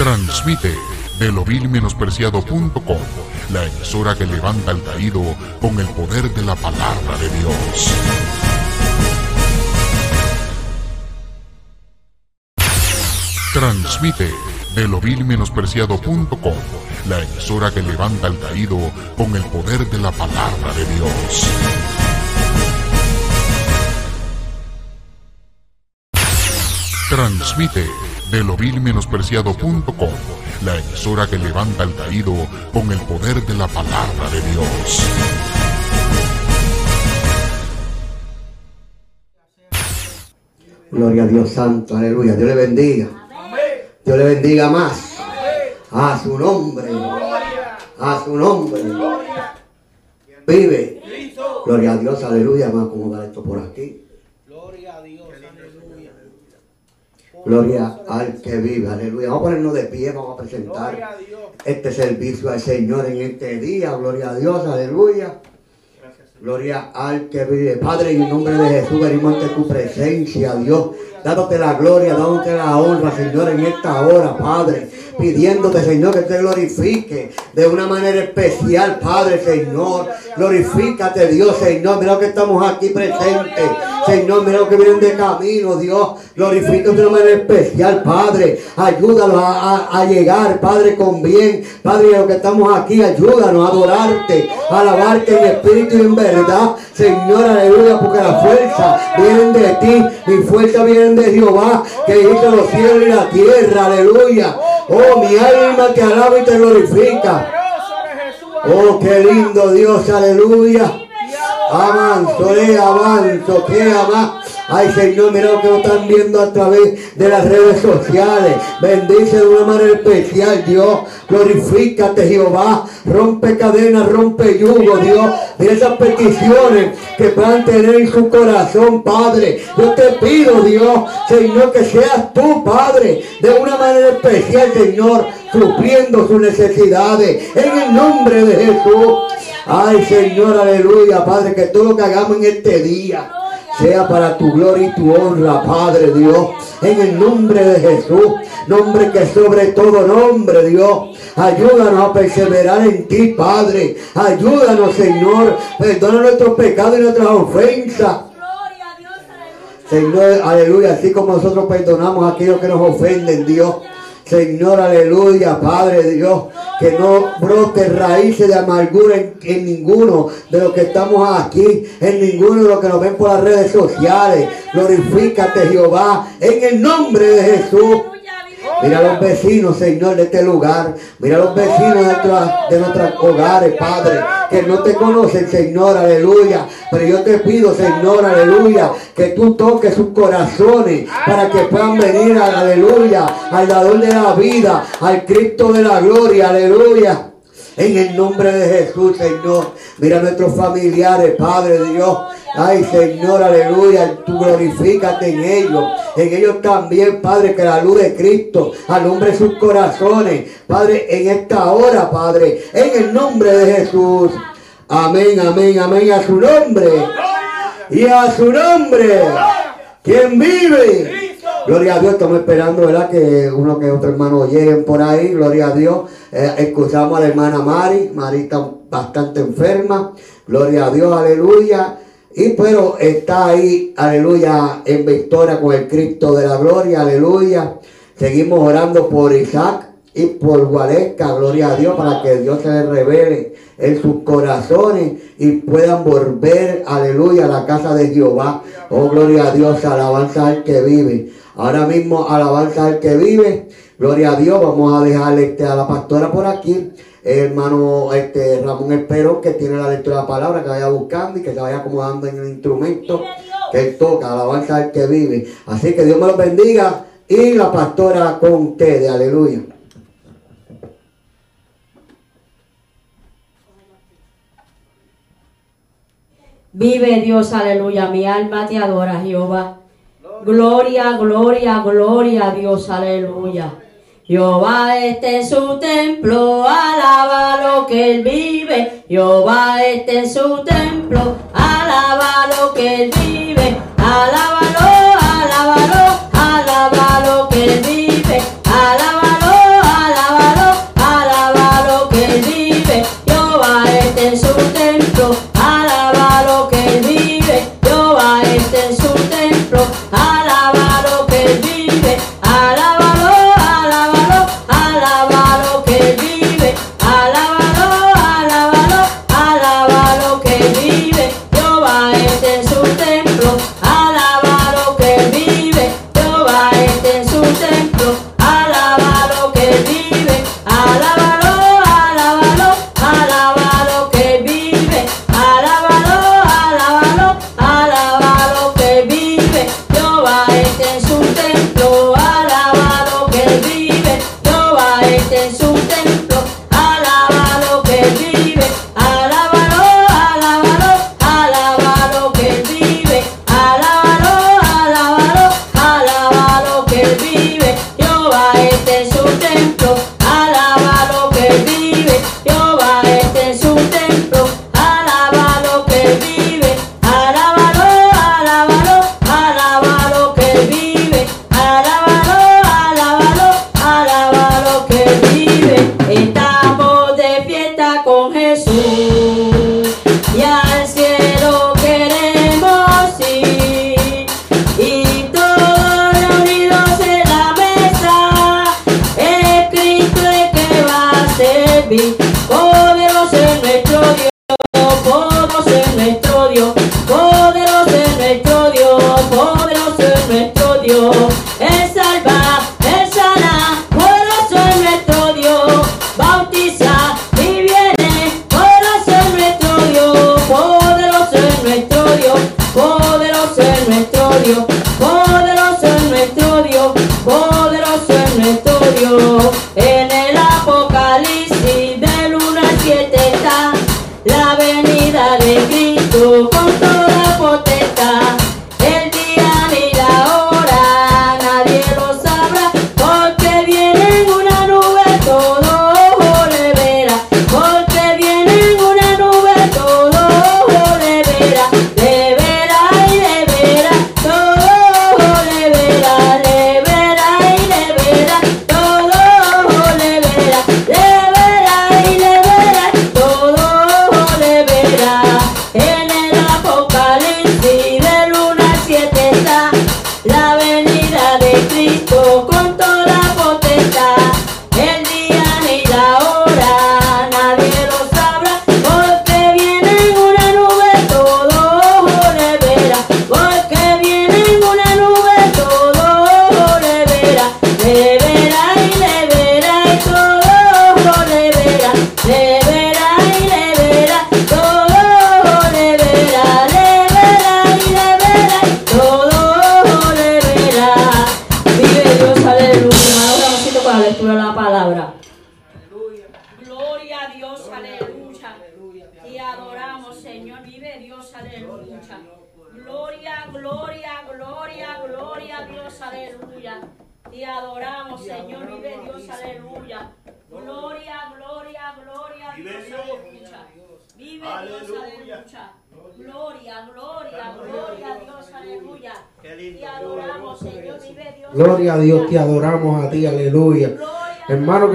Transmite de lovilmenospreciado.com, la emisora que levanta al caído con el poder de la palabra de Dios. Transmite de lovilmenospreciado.com, la emisora que levanta al caído con el poder de la palabra de Dios. Transmite de la emisora que levanta al caído con el poder de la palabra de Dios. Gloria a Dios Santo, aleluya. Dios le bendiga. Dios le bendiga más. A su nombre. A su nombre. Vive. Gloria a Dios, aleluya. Vamos a acomodar esto por aquí. Gloria a Dios, aleluya. Gloria al que vive, aleluya. Vamos a ponernos de pie, vamos a presentar este servicio al Señor en este día. Gloria a Dios, aleluya. Gloria al que vive. Padre, en el nombre de Jesús venimos ante tu presencia, Dios. Dándote la gloria, dándote la honra, Señor, en esta hora, Padre. Pidiéndote, Señor, que te glorifique de una manera especial, Padre, Señor. Glorifícate, Dios, Señor. Mira que estamos aquí presentes. Señor, mira lo que vienen de camino, Dios. Glorifícate de una manera especial, Padre. Ayúdanos a, llegar, Padre, con bien. Padre, a los que estamos aquí, ayúdanos a adorarte, a alabarte en espíritu y en verdad. Señor, aleluya, porque la fuerza viene de ti. Mi fuerza viene de Jehová, que hizo los cielos y la tierra. Aleluya. Oh, mi alma te alaba y te glorifica. Oh, qué lindo Dios, aleluya. Avanzo, le avanzo, que ama. Ay, Señor, mira lo que nos están viendo a través de las redes sociales. Bendice de una manera especial, Dios. Glorifícate, Jehová. Rompe cadenas, rompe yugo, Dios. Mira esas peticiones que puedan tener en su corazón, Padre. Yo te pido, Dios, Señor, que seas tú, Padre, de una manera especial, Señor, supliendo sus necesidades. En el nombre de Jesús. Ay, Señor, aleluya, Padre, que todo lo que hagamos en este día sea para tu gloria y tu honra, Padre Dios. En el nombre de Jesús, nombre que sobre todo nombre, Dios. Ayúdanos a perseverar en ti, Padre. Ayúdanos, Señor. Perdona nuestros pecados y nuestras ofensas. Señor, aleluya, así como nosotros perdonamos a aquellos que nos ofenden, Dios. Señor, aleluya, Padre Dios, que no brote raíces de amargura en, en ninguno de los que estamos aquí, en ninguno de los que nos ven por las redes sociales. Glorifícate, Jehová, en el nombre de Jesús. Mira los vecinos, Señor, de este lugar. Mira los vecinos de nuestros hogares, Padre, que no te conocen, Señor, aleluya. Pero yo te pido, Señor, aleluya, que tú toques sus corazones para que puedan venir, aleluya, al dador de la vida, al Cristo de la gloria, aleluya. En el nombre de Jesús, Señor. Mira a nuestros familiares, Padre Dios. Ay, Señor, aleluya. Tú glorifícate en ellos. En ellos también, Padre, que la luz de Cristo alumbre sus corazones. Padre, en esta hora, Padre. En el nombre de Jesús. Amén, amén, amén. A su nombre. Y a su nombre. ¿Quién vive? Gloria a Dios, estamos esperando, ¿verdad? Que uno que otro hermano lleguen por ahí, gloria a Dios. Eh, escuchamos a la hermana Mari, Mari está bastante enferma, gloria a Dios, aleluya. Y pero está ahí, aleluya, en victoria con el Cristo de la gloria, aleluya. Seguimos orando por Isaac y por Gualesca, gloria a Dios, para que Dios se les revele en sus corazones y puedan volver, aleluya, a la casa de Jehová. Oh, gloria a Dios, alabanza al que vive. Ahora mismo, alabanza al que vive. Gloria a Dios, vamos a dejarle este, a la pastora por aquí. Hermano este, Ramón Espero, que tiene la lectura de la palabra, que vaya buscando y que se vaya acomodando en el instrumento que él toca, alabanza al que vive. Así que Dios me los bendiga y la pastora con ustedes, aleluya. Vive Dios, aleluya. Mi alma te adora, Jehová. Gloria, gloria, gloria a Dios, aleluya. Jehová está en su templo, alaba lo que él vive. Jehová está en su templo, alaba lo que él vive. Alábalo, alábalo. Alábalo,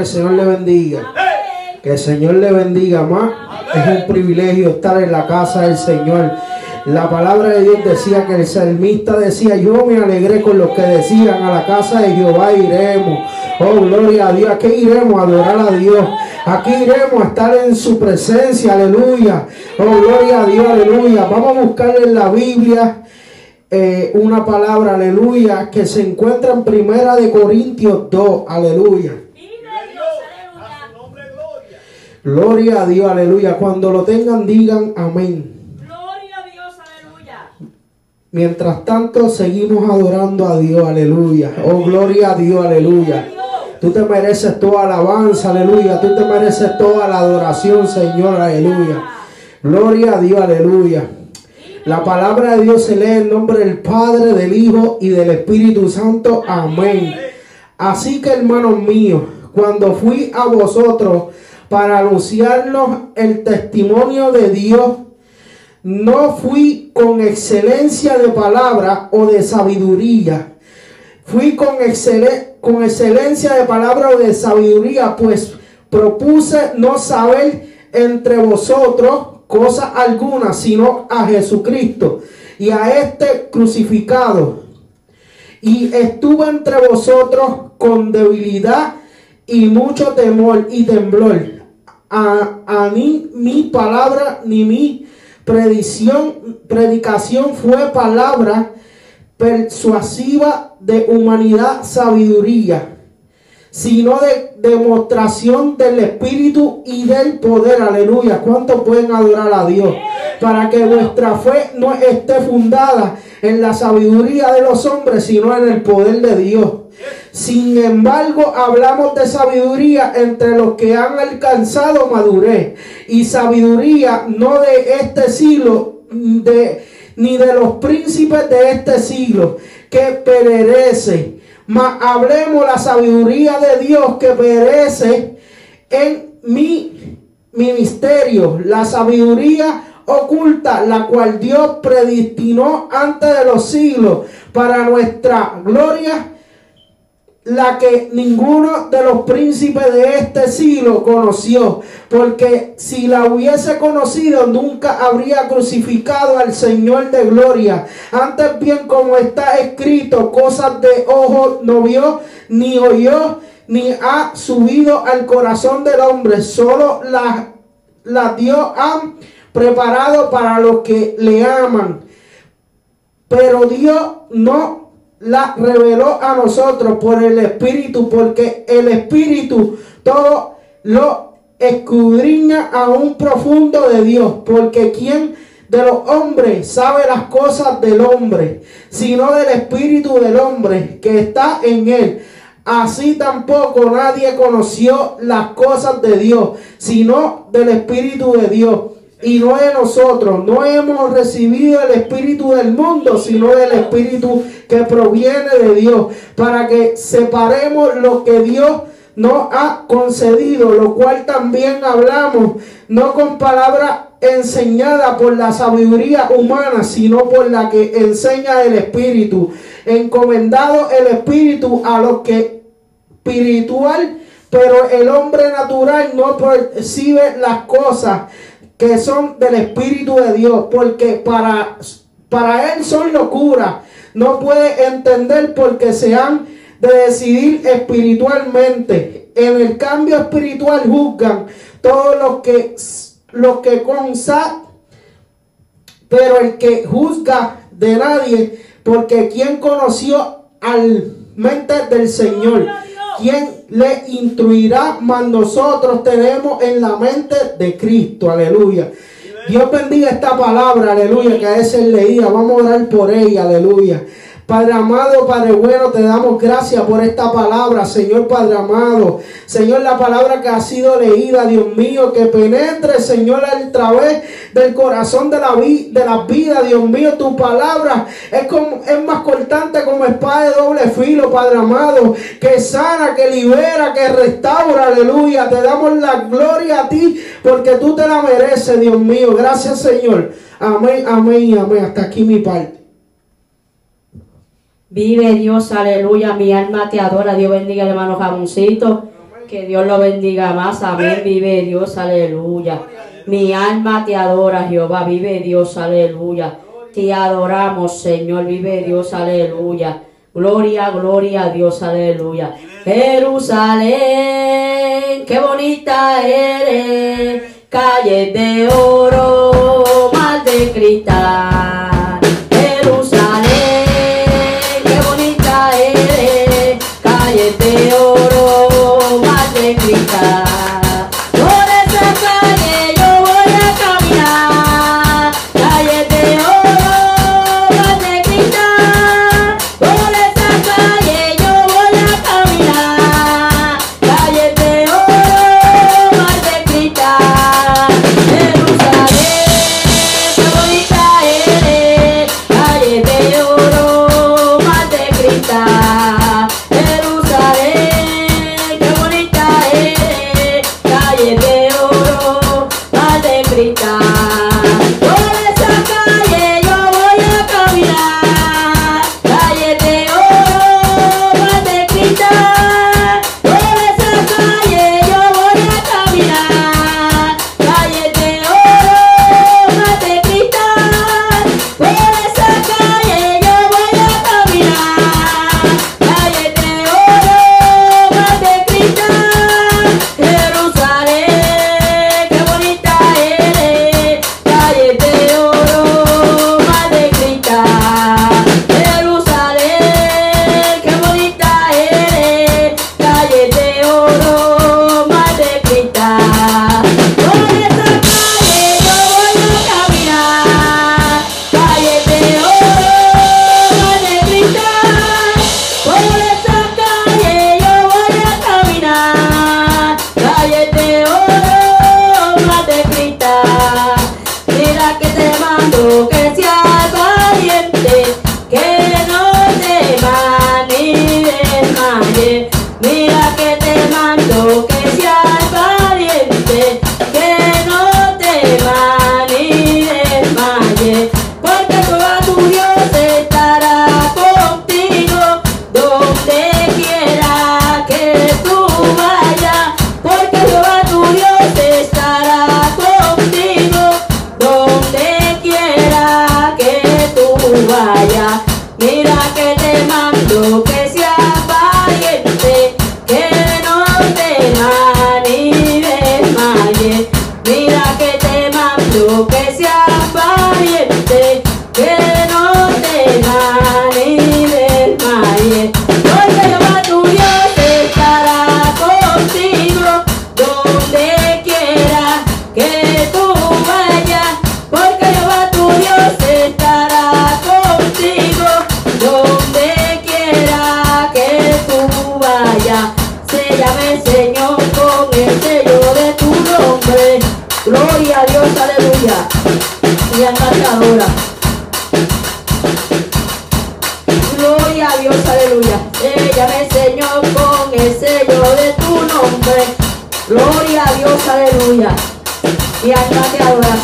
el Señor le bendiga. Que el Señor le bendiga más. Es un privilegio estar en la casa del Señor. La palabra de Dios decía que el salmista decía, yo me alegré con los que decían, a la casa de Jehová iremos. Oh, gloria a Dios. Aquí iremos a adorar a Dios. Aquí iremos a estar en su presencia. Aleluya. Oh, gloria a Dios. Aleluya. Vamos a buscar en la Biblia eh, una palabra. Aleluya. Que se encuentra en primera de Corintios 2. Aleluya. Vive Dios, aleluya. Gloria a Dios, aleluya. Cuando lo tengan, digan amén. Gloria a Dios, aleluya. Mientras tanto, seguimos adorando a Dios, aleluya. Oh, gloria a Dios, aleluya. Tú te mereces toda alabanza, aleluya. Tú te mereces toda la adoración, Señor, aleluya. Gloria a Dios, aleluya. La palabra de Dios se lee en nombre del Padre, del Hijo y del Espíritu Santo. Amén. Así que, hermanos míos, cuando fui a vosotros para anunciarnos el testimonio de Dios, no fui con excelencia de palabra o de sabiduría. Fui con, excele- con excelencia de palabra o de sabiduría, pues propuse no saber entre vosotros cosa alguna, sino a Jesucristo y a este crucificado. Y estuve entre vosotros con debilidad y mucho temor y temblor. A, a ni mi palabra ni mi predición, predicación fue palabra persuasiva de humanidad, sabiduría, sino de demostración del Espíritu y del poder. Aleluya. ¿Cuántos pueden adorar a Dios? Para que vuestra fe no esté fundada en la sabiduría de los hombres, sino en el poder de Dios. Sin embargo, hablamos de sabiduría entre los que han alcanzado madurez y sabiduría no de este siglo, de, ni de los príncipes de este siglo, que perece. Mas hablemos la sabiduría de Dios que perece en mi ministerio, la sabiduría oculta, la cual Dios predestinó antes de los siglos para nuestra gloria la que ninguno de los príncipes de este siglo conoció, porque si la hubiese conocido nunca habría crucificado al Señor de gloria. Antes bien como está escrito, cosas de ojo no vio, ni oyó, ni ha subido al corazón del hombre, solo la, la Dios han preparado para los que le aman. Pero Dios no la reveló a nosotros por el Espíritu, porque el Espíritu todo lo escudriña a un profundo de Dios, porque quien de los hombres sabe las cosas del hombre, sino del Espíritu del hombre que está en él. Así tampoco nadie conoció las cosas de Dios, sino del Espíritu de Dios y no de nosotros. No hemos recibido el Espíritu del mundo, sino del Espíritu que proviene de Dios, para que separemos lo que Dios nos ha concedido, lo cual también hablamos, no con palabra enseñada por la sabiduría humana, sino por la que enseña el Espíritu, encomendado el Espíritu a los que espiritual, pero el hombre natural no percibe las cosas que son del Espíritu de Dios, porque para, para él son locura. No puede entender porque se han de decidir espiritualmente. En el cambio espiritual juzgan todos los que los que pero el que juzga de nadie, porque quien conoció al mente del Señor, quien le instruirá, mas nosotros tenemos en la mente de Cristo, aleluya. Dios bendiga esta palabra, aleluya, que a veces leía. Vamos a orar por ella, aleluya. Padre amado, Padre bueno, te damos gracias por esta palabra, Señor Padre amado. Señor, la palabra que ha sido leída, Dios mío, que penetre, Señor, a través del corazón de la, vi de la vida, Dios mío. Tu palabra es, como, es más cortante como espada de doble filo, Padre amado, que sana, que libera, que restaura, aleluya. Te damos la gloria a ti porque tú te la mereces, Dios mío. Gracias, Señor. Amén, amén, amén. Hasta aquí mi parte. Vive Dios, aleluya, mi alma te adora. Dios bendiga, hermano Jamoncito. Que Dios lo bendiga más. Amén. Vive Dios, aleluya. Mi alma te adora, Jehová. Vive Dios, aleluya. Te adoramos, Señor. Vive Dios, aleluya. Gloria, gloria a Dios, aleluya. Jerusalén, qué bonita eres. Calle de oro, mar de cristal.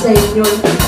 Señor.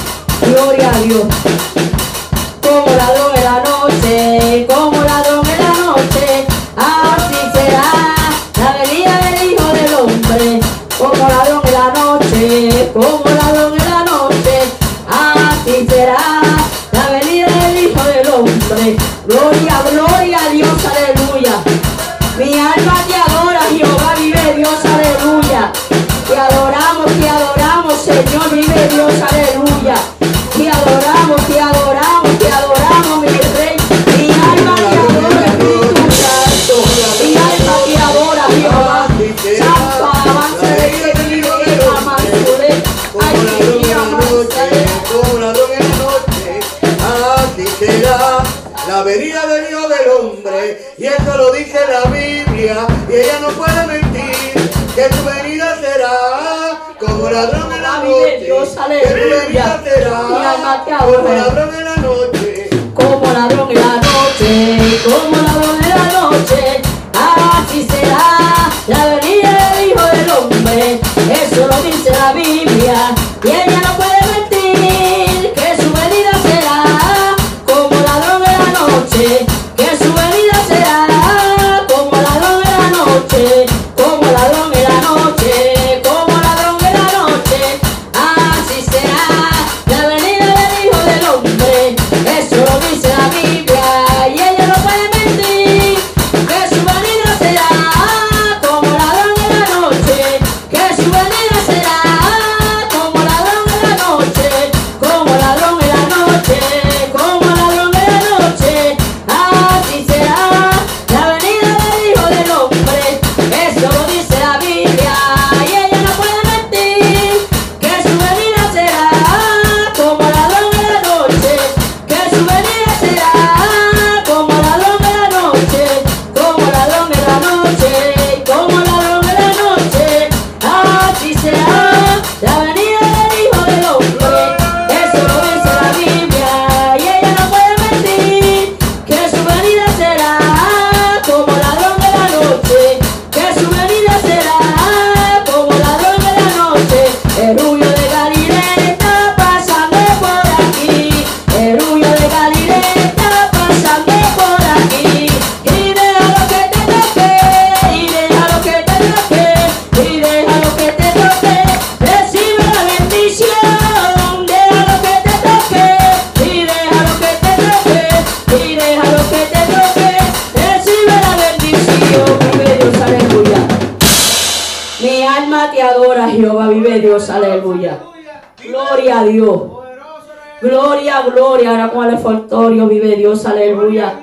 gloria, ahora con el esfortorio vive Dios, aleluya.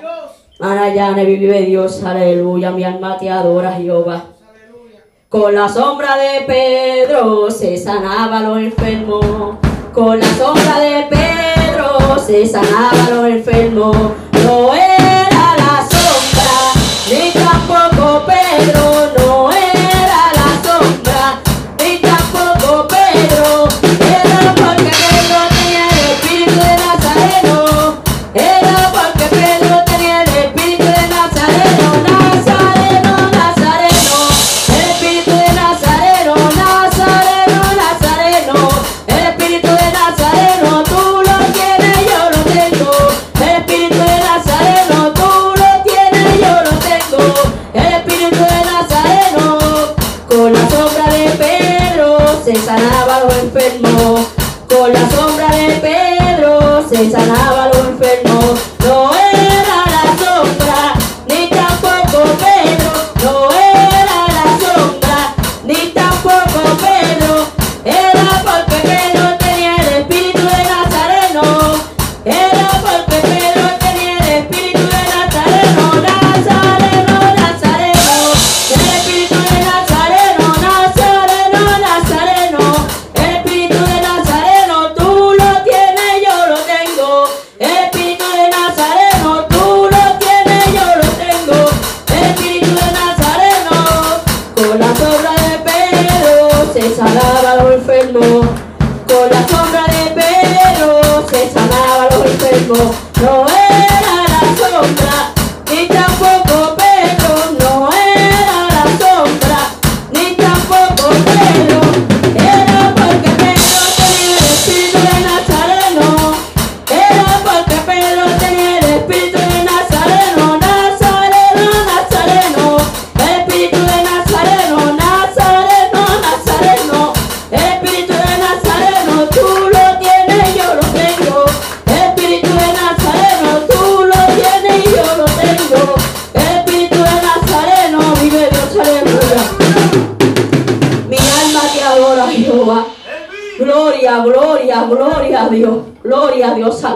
Anayane vive Dios, aleluya. Mi alma te adora, Jehová. Con la sombra de Pedro se sanaba lo enfermo. Con la sombra de Pedro se sanaba lo enfermo.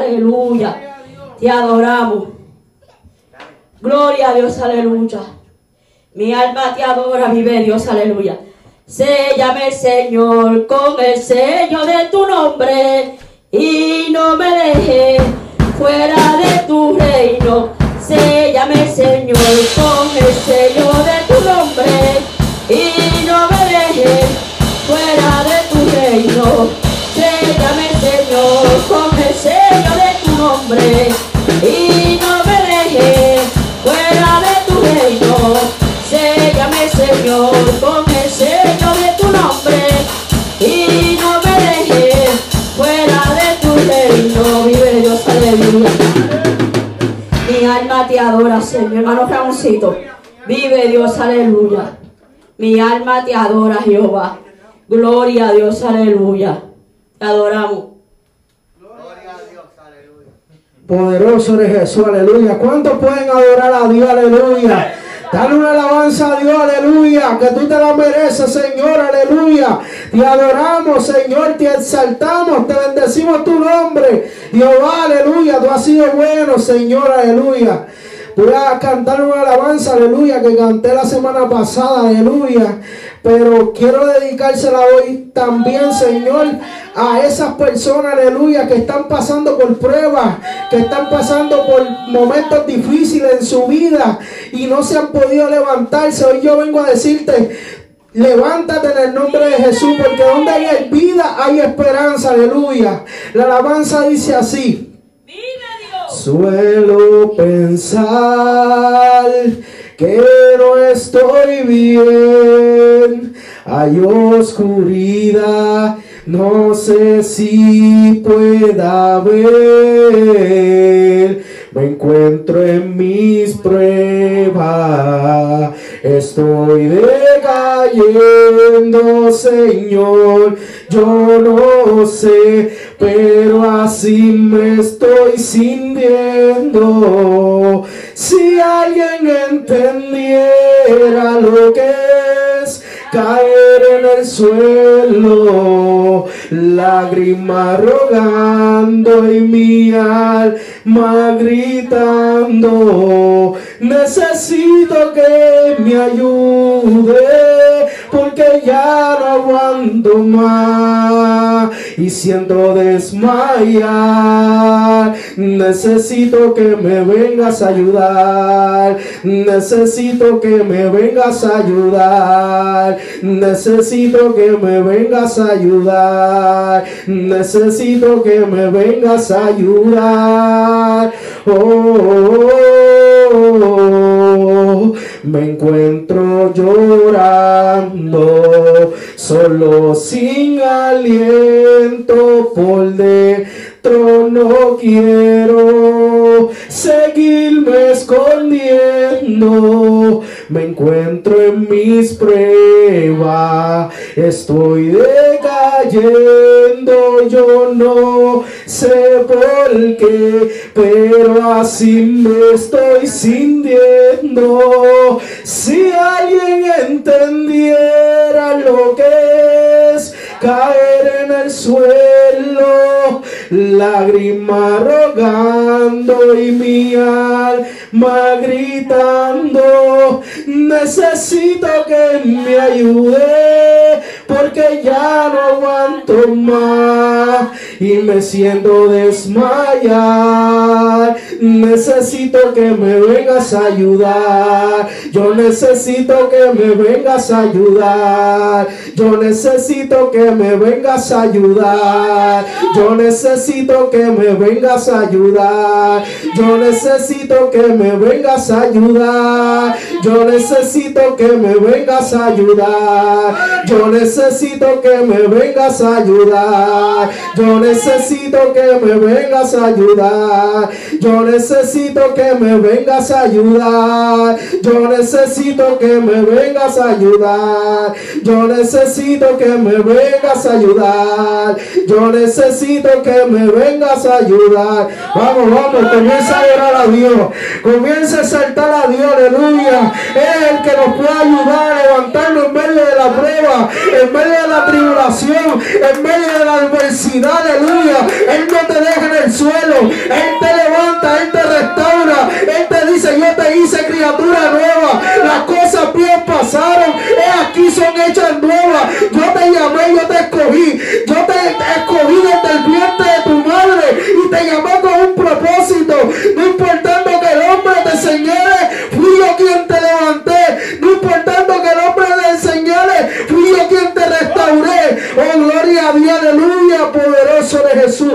aleluya. Te adoramos. Gloria a Dios, aleluya. Mi alma te adora, vive Dios, aleluya. Séllame, Señor, con el sello de tu nombre y no me dejes fuera de tu reino. Séllame, Señor, con y no me dejes fuera de tu reino. Séllame, Señor, con el sello de tu nombre y no me dejes fuera de tu reino. Vive Dios, aleluya. Mi alma te adora, Señor. Hermano Ramoncito. Vive Dios, aleluya. Mi alma te adora, Jehová. Gloria a Dios, aleluya. Te adoramos. Poderoso eres Jesús, aleluya. ¿Cuántos pueden adorar a Dios, aleluya? Dale una alabanza a Dios, aleluya, que tú te la mereces, Señor, aleluya. Te adoramos, Señor, te exaltamos, te bendecimos tu nombre. Jehová, aleluya, tú has sido bueno, Señor, aleluya. Voy a cantar una alabanza, aleluya, que canté la semana pasada, aleluya. Pero quiero dedicársela hoy también, Señor, a esas personas, aleluya, que están pasando por pruebas, que están pasando por momentos difíciles en su vida y no se han podido levantarse. Hoy yo vengo a decirte, Levántate en el nombre de Jesús, porque donde hay vida hay esperanza, aleluya. La alabanza dice así. Suelo pensar que no estoy bien, hay oscuridad, no sé si pueda ver. Me encuentro en mis pruebas, estoy decayendo, Señor. Yo no sé, pero así me estoy sintiendo. Si alguien entendiera lo que es caer en el suelo, lágrima rogando y mi alma gritando, necesito que me ayude porque ya no aguanto más y siento desmayar. Necesito que me vengas a ayudar. Necesito que me vengas a ayudar. Necesito que me vengas a ayudar. Necesito que me vengas a ayudar. Oh, me encuentro llorando, solo sin aliento por dentro no quiero seguirme escondiendo. Me encuentro en mis pruebas, estoy decayendo, yo no sé por qué, pero así me estoy sintiendo. Si alguien entendiera lo que es caer en el suelo, lágrima rogando y mi alma gritando, necesito que me ayude porque ya no aguanto más y me siento desmayar. Necesito que me vengas a ayudar. Yo necesito que me vengas a ayudar. Yo necesito que me vengas a ayudar. Yo necesito que me vengas a ayudar. Yo necesito que me vengas a ayudar. Yo necesito que me vengas a ayudar. Yo necesito que me vengas a ayudar. Yo necesito que me vengas a ayudar. Yo necesito que me vengas a ayudar. Yo necesito que me vengas a ayudar. Yo necesito que me vengas a ayudar. Yo necesito que me vengas a ayudar. Vamos, vamos, comienza a orar a Dios. Comienza a saltar a Dios, aleluya. Es el que nos puede ayudar a levantarnos en medio de la prueba, en medio de la tribulación, en medio de la adversidad, aleluya. Él no te deja en el suelo, Él te levanta, Él te restaura, Él te dice, yo te hice criatura nueva, las cosas bien pasaron, aquí son hechas nuevas, yo te llamé, yo te escogí. Yo te escogí desde el vientre de tu madre y te llamé con un propósito. No importando que el hombre te señale, fui yo quien te Oh, gloria a Dios, aleluya, poderoso de Jesús.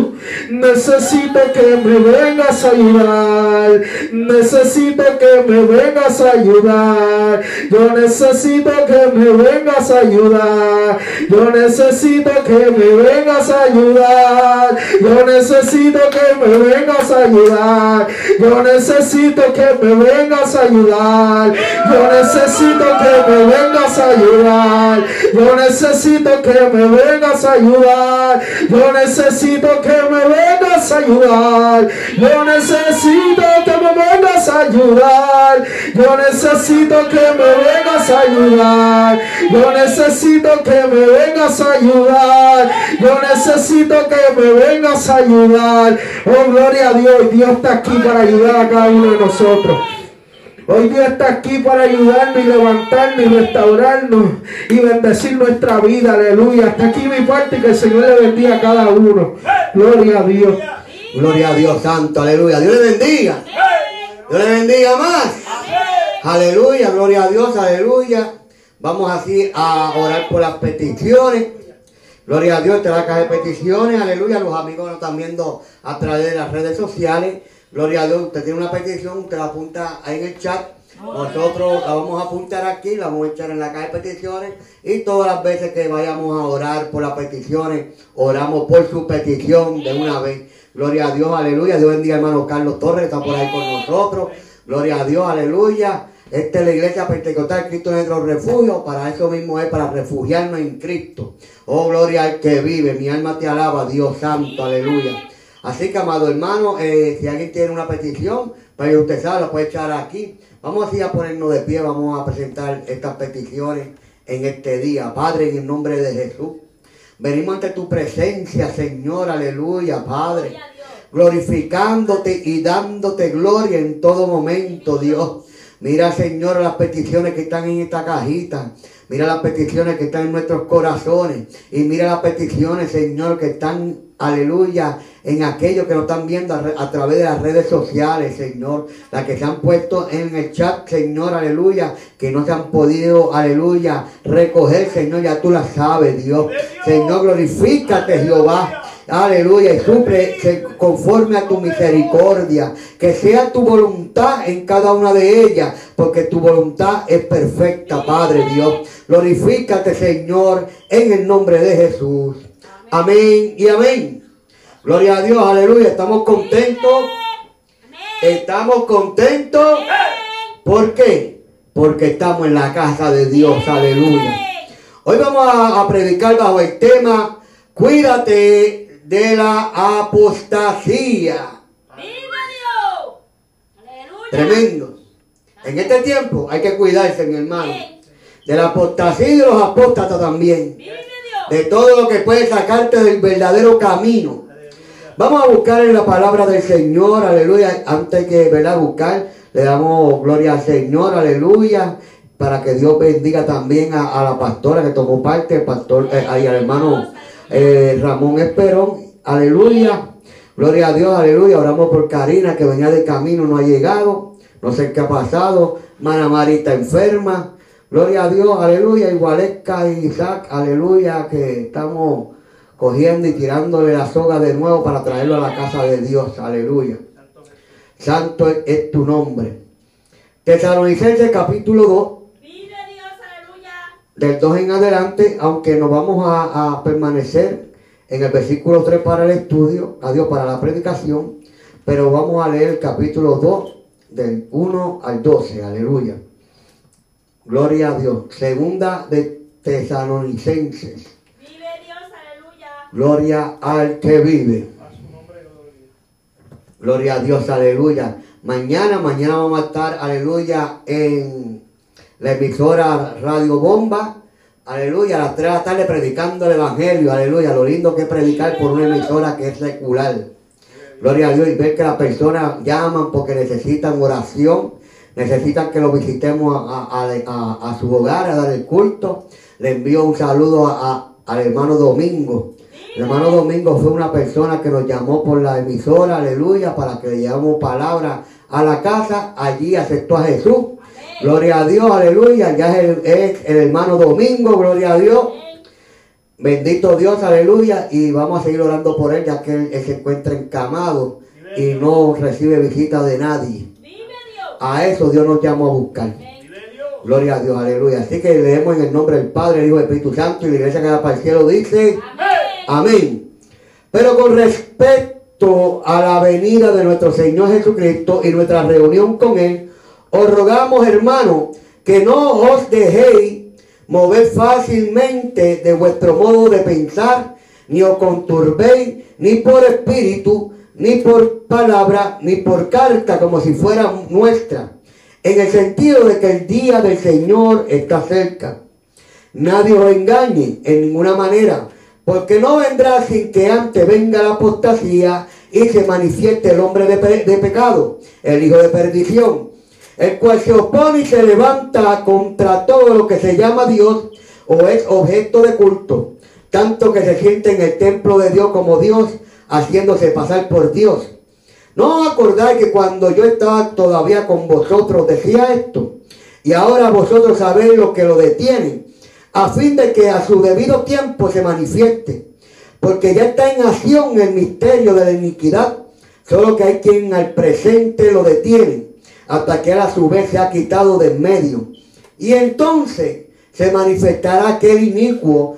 Necesito que me vengas a ayudar. Necesito que me vengas a ayudar. Yo necesito que me vengas a ayudar. Yo necesito que me vengas a ayudar. Yo necesito que me vengas a ayudar. Yo necesito que me vengas a ayudar. Yo necesito que me vengas a ayudar. Yo necesito que me vengas a ayudar. Yo necesito que me vengas a ayudar. Yo necesito que me vengas a ayudar. Yo necesito que me vengas a ayudar. Yo necesito que me vengas a ayudar. Yo necesito que me vengas ayudar. Oh, gloria a Dios. Dios está aquí para ayudar a cada uno de nosotros. Hoy Dios está aquí para ayudarnos y levantarnos y restaurarnos y bendecir nuestra vida. Aleluya. Hasta aquí mi parte y que el Señor le bendiga a cada uno. Gloria a Dios. Gloria a Dios santo, aleluya. Dios le bendiga. Dios le bendiga más. Aleluya, gloria a Dios, aleluya. Vamos así a orar por las peticiones. Gloria a Dios, te da caja de peticiones, aleluya. Los amigos nos están viendo a través de las redes sociales. Gloria a Dios, usted tiene una petición, usted la apunta ahí en el chat. Nosotros la vamos a apuntar aquí, la vamos a echar en la caja de peticiones. Y todas las veces que vayamos a orar por las peticiones, oramos por su petición de una vez. Gloria a Dios, aleluya. Dios bendiga hermano Carlos Torres, está por ahí con nosotros. Gloria a Dios, aleluya. Esta es la iglesia pentecostal Cristo nuestro refugio. Para eso mismo es, para refugiarnos en Cristo. Oh, gloria al que vive. Mi alma te alaba, Dios santo, aleluya. Así que, amado hermano, eh, si alguien tiene una petición, pues usted sabe, la puede echar aquí. Vamos así a ponernos de pie, vamos a presentar estas peticiones en este día. Padre, en el nombre de Jesús. Venimos ante tu presencia, Señor, aleluya, Padre. Glorificándote y dándote gloria en todo momento, Dios. Mira, Señor, las peticiones que están en esta cajita. Mira las peticiones que están en nuestros corazones. Y mira las peticiones, Señor, que están, aleluya, en aquellos que nos están viendo a, través de las redes sociales, Señor. Las que se han puesto en el chat, Señor, aleluya. Que no se han podido, aleluya, recoger, Señor. Ya tú las sabes, Dios. Señor, glorifícate, Jehová. Aleluya, y suple conforme a tu misericordia, que sea tu voluntad en cada una de ellas, porque tu voluntad es perfecta, Padre Dios. Glorifícate, Señor, en el nombre de Jesús. Amén y amén. Gloria a Dios, aleluya. Estamos contentos. Estamos contentos. ¿Por qué? Porque estamos en la casa de Dios, aleluya. Hoy vamos a, a predicar bajo el tema, cuídate de la apostasía. ¡Viva Dios! ¡Aleluya! Tremendo. En este tiempo hay que cuidarse, mi hermano. De la apostasía y de los apóstatas también. De todo lo que puede sacarte del verdadero camino. Vamos a buscar en la palabra del Señor, aleluya. Antes que ¿verdad? buscar, le damos gloria al Señor, aleluya. Para que Dios bendiga también a, la pastora que tomó parte, el pastor, eh, al hermano eh, Ramón Esperón, aleluya. Gloria a Dios, aleluya. Oramos por Karina que venía de camino, no ha llegado. No sé qué ha pasado. Mana Marita enferma. Gloria a Dios, aleluya. Igualesca y Isaac, aleluya. Que estamos cogiendo y tirándole la soga de nuevo para traerlo a la casa de Dios, aleluya. Santo es, es tu nombre. Tesalonicenses capítulo 2, ¡Viva Dios! ¡Aleluya! del 2 en adelante, aunque nos vamos a, a permanecer en el versículo 3 para el estudio, adiós para la predicación, pero vamos a leer el capítulo 2 del 1 al 12, aleluya. Gloria a Dios. Segunda de Tesalonicenses. ¡Vive Dios! ¡Aleluya! Gloria al que vive. Gloria a Dios, aleluya. Mañana, mañana vamos a estar, aleluya, en la emisora Radio Bomba. Aleluya, a las 3 de la tarde predicando el Evangelio. Aleluya, lo lindo que es predicar por una emisora que es secular. Gloria a Dios y ver que las personas llaman porque necesitan oración, necesitan que lo visitemos a, su hogar, a dar el culto. Le envío un saludo al hermano Domingo. El hermano Domingo fue una persona que nos llamó por la emisora, aleluya, para que le llevamos palabra a la casa. Allí aceptó a Jesús. Gloria a Dios, aleluya. Ya es el, es el hermano Domingo, gloria a Dios. Bendito Dios, aleluya. Y vamos a seguir orando por él, ya que él, él se encuentra encamado y no recibe visita de nadie. A eso Dios nos llamó a buscar. Gloria a Dios, aleluya. Así que leemos en el nombre del Padre, el Hijo y Espíritu Santo. Y la iglesia que va para el cielo dice: Amén. Pero con respecto a la venida de nuestro Señor Jesucristo y nuestra reunión con Él, os rogamos, hermanos, que no os dejéis mover fácilmente de vuestro modo de pensar, ni os conturbéis, ni por espíritu, ni por palabra, ni por carta, como si fuera nuestra, en el sentido de que el día del Señor está cerca. Nadie os engañe en ninguna manera, porque no vendrá sin que antes venga la apostasía y se manifieste el hombre de, de pecado, el hijo de perdición, el cual se opone y se levanta contra todo lo que se llama Dios o es objeto de culto, tanto que se siente en el templo de Dios como Dios, haciéndose pasar por Dios. ¿No acordáis que cuando yo estaba todavía con vosotros decía esto? Y ahora vosotros sabéis lo que lo detiene, a fin de que a su debido tiempo se manifieste. Porque ya está en acción el misterio de la iniquidad, solo que hay quien al presente lo detiene, hasta que él a su vez se ha quitado de en medio. Y entonces se manifestará aquel inicuo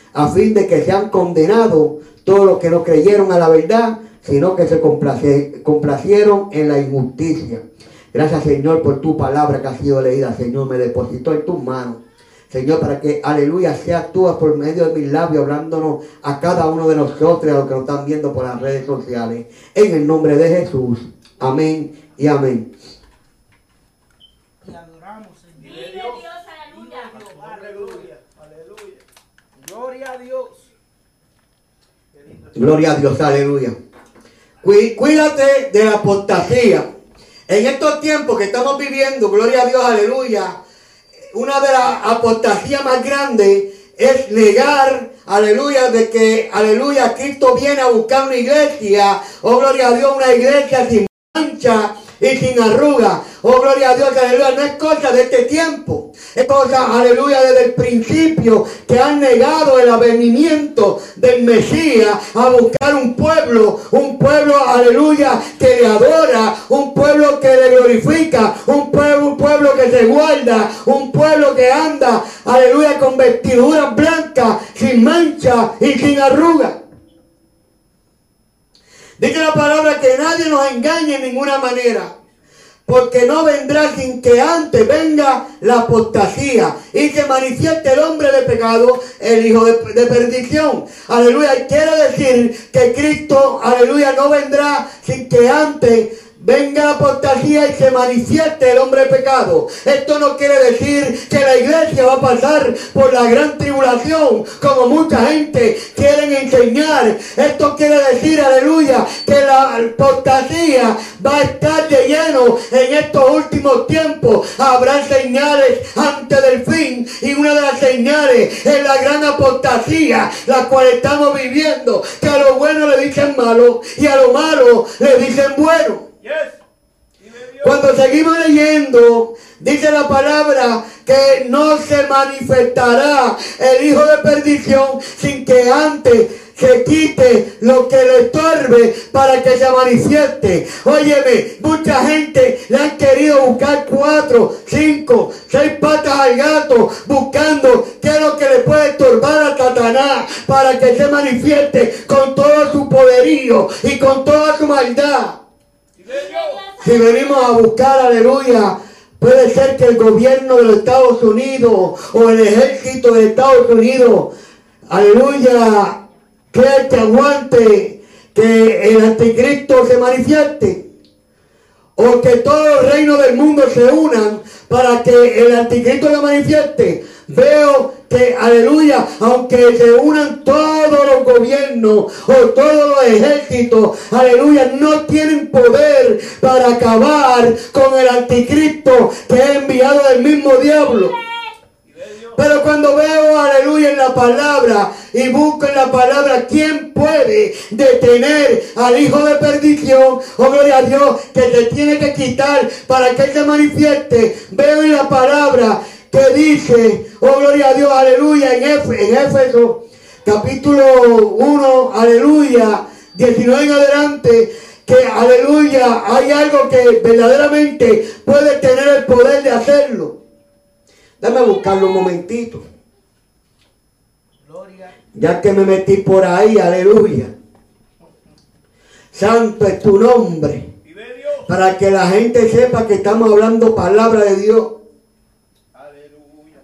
a fin de que sean condenados todos los que no creyeron a la verdad, sino que se complacieron en la injusticia. Gracias Señor por tu palabra que ha sido leída, Señor, me depositó en tus manos. Señor, para que, aleluya, sea tú por medio de mis labios hablándonos a cada uno de nosotros, a los que nos están viendo por las redes sociales. En el nombre de Jesús. Amén y amén. Te adoramos, Señor. Vive Dios, aleluya. Aleluya, aleluya. Gloria a Dios. Gloria a Dios, aleluya. Cuí- Cuídate de la apostasía. En estos tiempos que estamos viviendo, gloria a Dios, aleluya, una de las apostasías más grandes es negar, aleluya, de que, aleluya, Cristo viene a buscar una iglesia, oh gloria a Dios, una iglesia sin mancha y sin arruga. Oh, gloria a Dios, aleluya. No es cosa de este tiempo. Es cosa, aleluya, desde el principio que han negado el avenimiento del Mesías a buscar un pueblo, un pueblo, aleluya, que le adora, un pueblo que le glorifica, un pueblo, un pueblo que se guarda, un pueblo que anda, aleluya, con vestiduras blancas, sin mancha y sin arruga. Dice la palabra que nadie nos engañe en ninguna manera. Porque no vendrá sin que antes venga la apostasía y se manifieste el hombre de pecado, el hijo de, de perdición. Aleluya. Y quiere decir que Cristo, aleluya, no vendrá sin que antes venga apostasía y se manifieste el hombre pecado. Esto no quiere decir que la iglesia va a pasar por la gran tribulación, como mucha gente quieren enseñar. Esto quiere decir, aleluya, que la apostasía va a estar de lleno en estos últimos tiempos. Habrá señales antes del fin y una de las señales es la gran apostasía, la cual estamos viviendo, que a lo bueno le dicen malo y a lo malo le dicen bueno. Cuando seguimos leyendo, dice la palabra que no se manifestará el hijo de perdición sin que antes se quite lo que le estorbe para que se manifieste. Óyeme, mucha gente le han querido buscar cuatro, cinco, seis patas al gato, buscando qué es lo que le puede estorbar a Satanás para que se manifieste con todo su poderío y con toda su maldad. Si venimos a buscar, aleluya, puede ser que el gobierno de los Estados Unidos o el ejército de Estados Unidos, aleluya, cree que aguante que el anticristo se manifieste. O que todos los reinos del mundo se unan para que el anticristo se manifieste. Veo que, aleluya, aunque se unan todos los gobiernos o todos los ejércitos, aleluya, no tienen poder para acabar con el anticristo que es enviado del mismo diablo. Pero cuando veo, aleluya, en la palabra y busco en la palabra quién puede detener al hijo de perdición, oh gloria a Dios, que se tiene que quitar para que él se manifieste, veo en la palabra que dice, oh gloria a Dios, aleluya, en, en Éfeso, capítulo 1, aleluya, 19 en adelante, que aleluya, hay algo que verdaderamente puede tener el poder de hacerlo. Dame a buscarlo un momentito. Gloria. Ya que me metí por ahí, aleluya. Santo es tu nombre. Para que la gente sepa que estamos hablando palabra de Dios. Aleluya.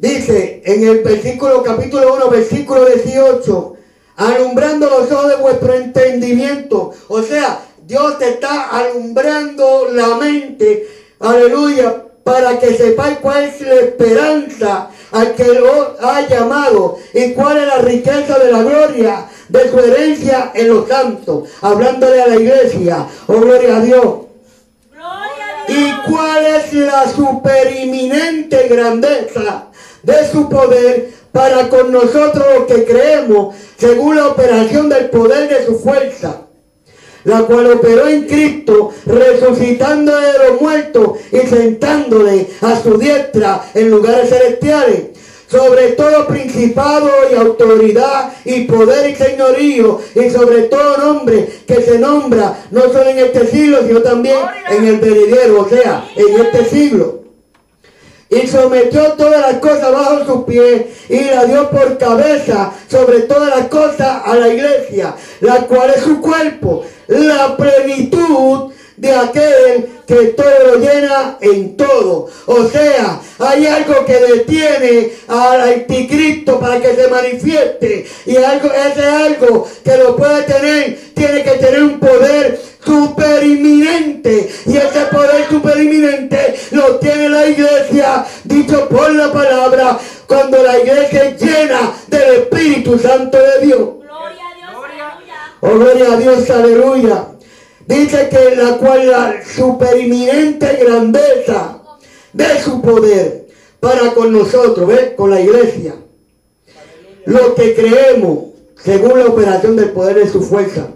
Dice en el versículo capítulo 1, versículo 18, alumbrando los ojos de vuestro entendimiento. O sea, Dios te está alumbrando la mente, aleluya, para que sepáis cuál es la esperanza al que lo ha llamado y cuál es la riqueza de la gloria de su herencia en los santos. Hablándole a la iglesia, oh gloria a Dios. ¿Y cuál es la superiminente grandeza de su poder para con nosotros los que creemos, según la operación del poder de su fuerza? La cual operó en Cristo, resucitando de los muertos y sentándole a su diestra en lugares celestiales sobre todo principado y autoridad y poder y señorío y sobre todo nombre que se nombra no solo en este siglo sino también en el venidero, o sea, en este siglo. Y sometió todas las cosas bajo sus pies. Y la dio por cabeza sobre todas las cosas a la iglesia, la cual es su cuerpo, la plenitud de aquel que todo lo llena en todo. O sea, hay algo que detiene al anticristo para que se manifieste. Y algo, ese algo que lo puede tener, tiene que tener un poder superiminente. Y ese poder superiminente lo tiene la iglesia, dicho por la palabra, cuando la iglesia es llena del Espíritu Santo de Dios. Gloria a Dios, aleluya. Oh, gloria a Dios, aleluya. Dice que la cual la superiminente grandeza de su poder para con nosotros, ¿ves? Con la iglesia. Lo que creemos, según la operación del poder de su fuerza.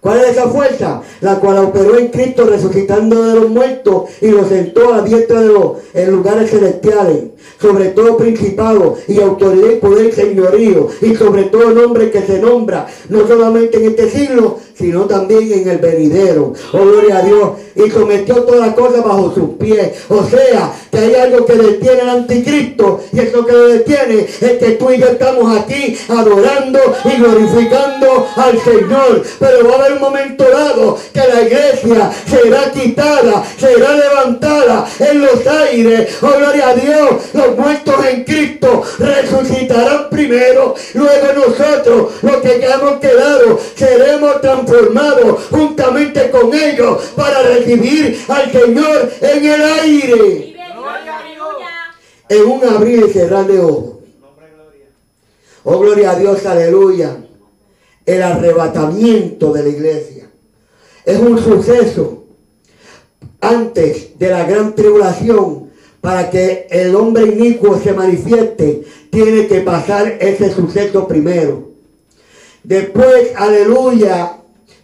¿Cuál es esa fuerza? La cual operó en Cristo resucitando de los muertos y lo sentó a diestra de los en lugares celestiales, sobre todo principado y autoridad y poder señorío, y sobre todo nombre que se nombra, no solamente en este siglo, sino también en el venidero. Oh, gloria a Dios. Y sometió todas las cosas bajo sus pies. O sea, que hay algo que detiene al anticristo. Y eso que lo detiene es que tú y yo estamos aquí adorando y glorificando al Señor. Pero va a haber un momento dado que la iglesia será quitada, será levantada en los aires. Oh, gloria a Dios. Los muertos en Cristo resucitarán primero. Luego nosotros, los que hemos quedado, seremos transformados juntamente con ellos para recibir al Señor en el aire. En un abrir y cerrar de ojos. Oh, gloria a Dios, aleluya. El arrebatamiento de la iglesia. Es un suceso antes de la gran tribulación. Para que el hombre inicuo se manifieste, tiene que pasar ese suceso primero. Después, aleluya,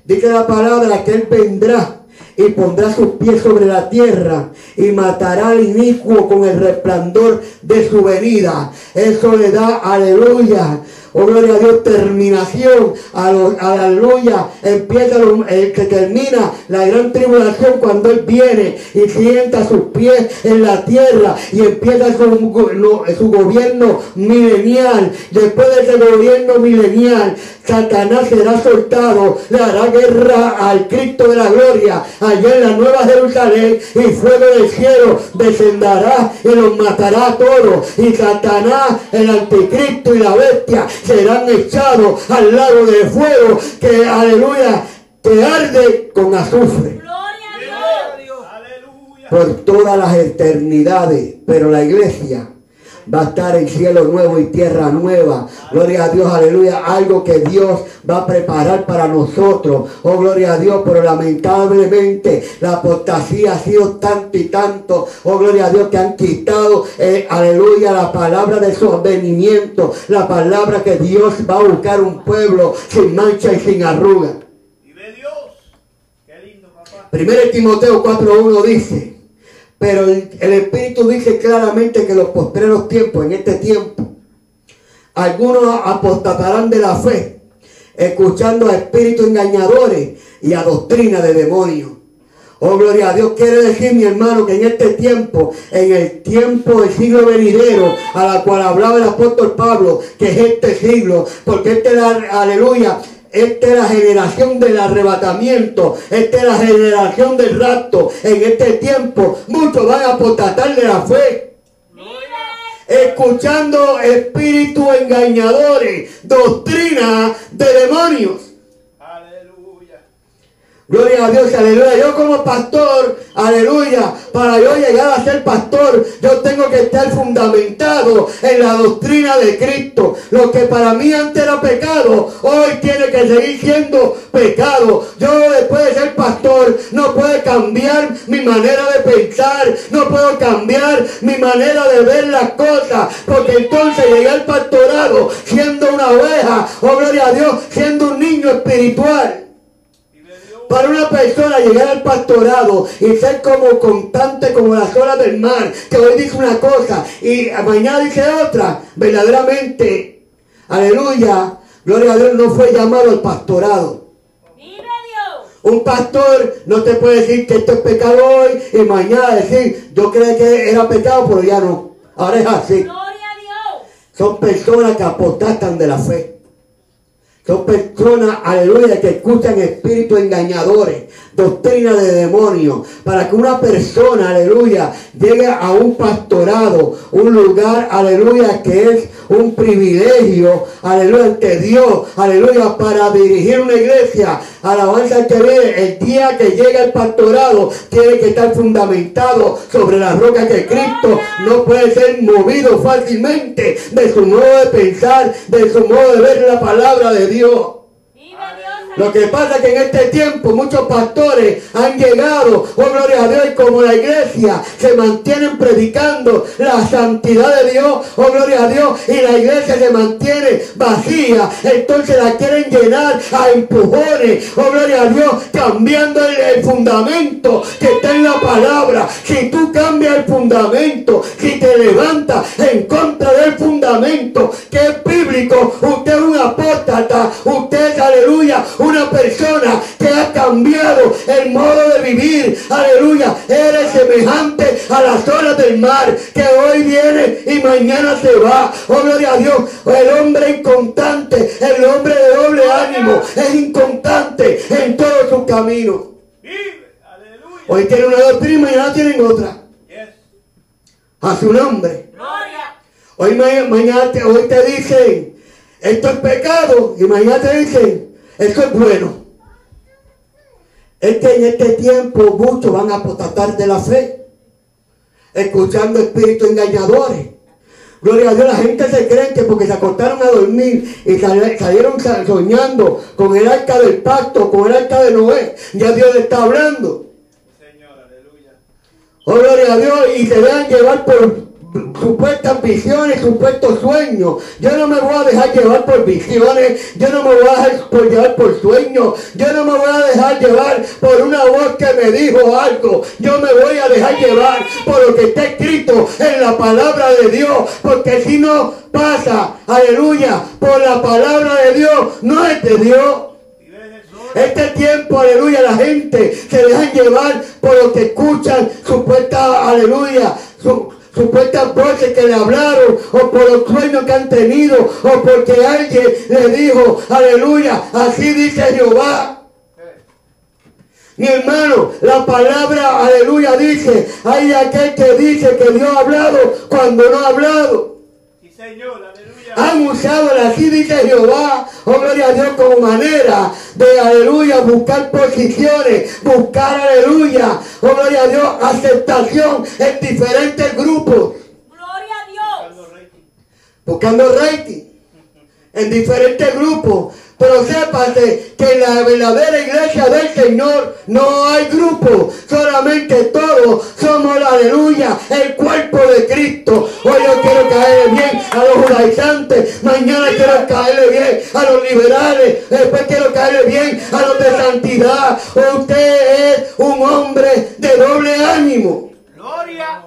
dice la palabra que él vendrá y pondrá sus pies sobre la tierra y matará al inicuo con el resplandor de su venida. Eso le da, aleluya. Oh, gloria a Dios, terminación, aleluya, empieza, eh, que termina la gran tribulación cuando Él viene y sienta sus pies en la tierra y empieza su gobierno milenial. Después de ese gobierno milenial, Satanás será soltado, le hará guerra al Cristo de la gloria, allá en la nueva Jerusalén, y fuego del cielo descenderá y los matará a todos. Y Satanás, el anticristo y la bestia serán echados al lago de fuego que, aleluya, que arde con azufre. Gloria a Dios. Por todas las eternidades, pero la iglesia va a estar en cielo nuevo y tierra nueva. Gloria a Dios, aleluya. Algo que Dios va a preparar para nosotros. Oh, gloria a Dios, pero lamentablemente la apostasía ha sido tanto y tanto. Oh, gloria a Dios, que han quitado, eh, aleluya, la palabra de su advenimiento. La palabra que Dios va a buscar un pueblo sin mancha y sin arruga. Vive Dios. Qué lindo, papá. Primero Timoteo 4.1 dice, pero el, Espíritu dice claramente que los postreros tiempos, en este tiempo, algunos apostatarán de la fe, escuchando a espíritus engañadores y a doctrina de demonios. Oh, gloria a Dios. Quiere decir, mi hermano, que en este tiempo, en el tiempo del siglo venidero, a la cual hablaba el apóstol Pablo, que es este siglo, porque este aleluya, esta es la generación del arrebatamiento. Esta es la generación del rapto. En este tiempo, muchos van a apostatar de la fe. Escuchando espíritus engañadores, doctrina de demonios. Gloria a Dios, aleluya. Yo como pastor, aleluya, para yo llegar a ser pastor, yo tengo que estar fundamentado en la doctrina de Cristo. Lo que para mí antes era pecado, hoy tiene que seguir siendo pecado. Yo después de ser pastor, no puedo cambiar mi manera de pensar, no puedo cambiar mi manera de ver las cosas, porque entonces llegué al pastorado siendo una oveja, oh gloria a Dios, siendo un niño espiritual. Para una persona llegar al pastorado y ser como constante como las olas del mar, que hoy dice una cosa y mañana dice otra, verdaderamente, aleluya, gloria a Dios, no fue llamado al pastorado. Un pastor no te puede decir que esto es pecado hoy y mañana decir, yo creí que era pecado, pero ya no. Ahora es así. Gloria a Dios. Son personas que apostastan de la fe. Son personas, aleluya, que escuchan espíritus engañadores, doctrina de demonios, para que una persona, aleluya, llegue a un pastorado, un lugar, aleluya, que es un privilegio, aleluya, ante Dios, aleluya, para dirigir una iglesia. Alabanza que viene, el día que llega el pastorado, tiene que estar fundamentado sobre la roca que Cristo no puede ser movido fácilmente de su modo de pensar, de su modo de ver la palabra de Dios. Lo que pasa es que en este tiempo muchos pastores han llegado, oh gloria a Dios, como la iglesia se mantienen predicando la santidad de Dios, oh gloria a Dios, y la iglesia se mantiene vacía, entonces la quieren llenar a empujones, oh gloria a Dios, cambiando el fundamento que está en la palabra. Si tú cambias el fundamento, si te levantas en contra del fundamento que es bíblico, usted es un apóstata, usted es, aleluya, una persona que ha cambiado el modo de vivir, aleluya, eres semejante a las olas del mar que hoy viene y mañana se va, oh gloria a Dios, el hombre inconstante, el hombre de doble ánimo, es inconstante en todos sus caminos. Vive. Aleluya. Hoy tienen una doctrina y mañana tienen otra, a su nombre. Hoy, ma- mañana te, hoy te dicen, esto es pecado, y mañana te dicen, esto es bueno. Es que en este tiempo muchos van a apostatar de la fe, escuchando espíritus engañadores. Gloria a Dios, la gente se cree que porque se acostaron a dormir y sal- salieron sa- soñando con el arca del pacto, con el arca de Noé, ya Dios le está hablando. Señor, aleluya. Oh, gloria a Dios, y se dejan llevar por supuestas visiones, supuestos sueños. Yo no me voy a dejar llevar por visiones, yo no me voy a dejar llevar por sueños, yo no me voy a dejar llevar por una voz que me dijo algo. Yo me voy a dejar llevar por lo que está escrito en la palabra de Dios, porque si no pasa, aleluya, por la palabra de Dios, no es de Dios. Este tiempo, aleluya, la gente se dejan llevar por lo que escuchan, supuestas, aleluya, supuestas voces que le hablaron, o por los sueños que han tenido, o porque alguien le dijo, aleluya, así dice Jehová. Mi hermano, la palabra, aleluya, dice, hay aquel que dice que Dios ha hablado cuando no ha hablado. Sí, Señor, aleluya. Han usado la así dice Jehová, oh gloria a Dios, como manera de, aleluya, buscar posiciones, buscar, aleluya, oh gloria a Dios, aceptación en diferentes grupos, Gloria a Dios. Buscando rating. buscando rating en diferentes grupos. Pero sépase que en la verdadera iglesia del Señor no hay grupo, solamente todos somos, aleluya, el cuerpo de Cristo. Hoy yo quiero caerle bien a los judaizantes, mañana quiero caerle bien a los liberales, después quiero caerle bien a los de santidad. Usted es un hombre de doble ánimo, Gloria.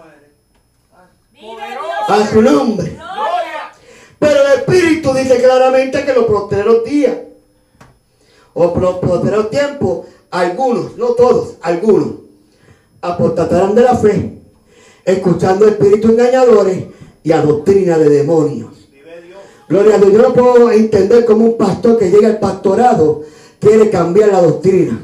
A su nombre. Gloria. Pero el Espíritu dice claramente que los postreros días o postreros tiempos, algunos, no todos, algunos, apostatarán de la fe, escuchando espíritus engañadores y a doctrina de demonios. Gloria a Dios, yo no puedo entender cómo un pastor que llega al pastorado quiere cambiar la doctrina.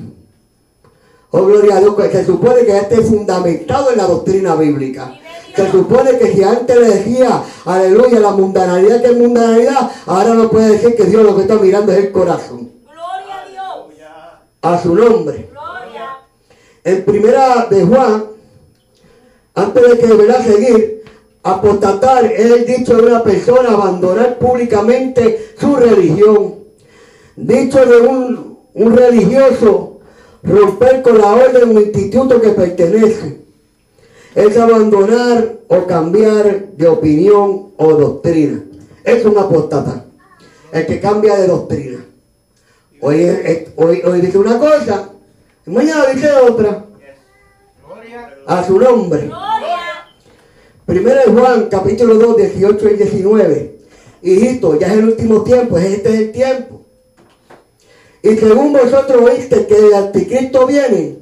Oh, gloria a Dios, que se supone que esté fundamentado en la doctrina bíblica. Se supone que si antes le decía, aleluya, la mundanalidad que es mundanalidad, ahora no puede decir que Dios lo que está mirando es el corazón. Gloria a Dios. A su nombre. Gloria. En primera de Juan, antes de que deberá seguir, apostatar es el dicho de una persona abandonar públicamente su religión. Dicho de un, un religioso, romper con la orden o instituto que pertenece. Es abandonar o cambiar de opinión o doctrina. Es un apostatar. El que cambia de doctrina. Hoy, es- dice una cosa, mañana dice otra. A su nombre. Primero de Juan, capítulo 2, 18 y 19. Hijito, ya es el último tiempo, este es el tiempo. Y según vosotros oíste que el anticristo viene,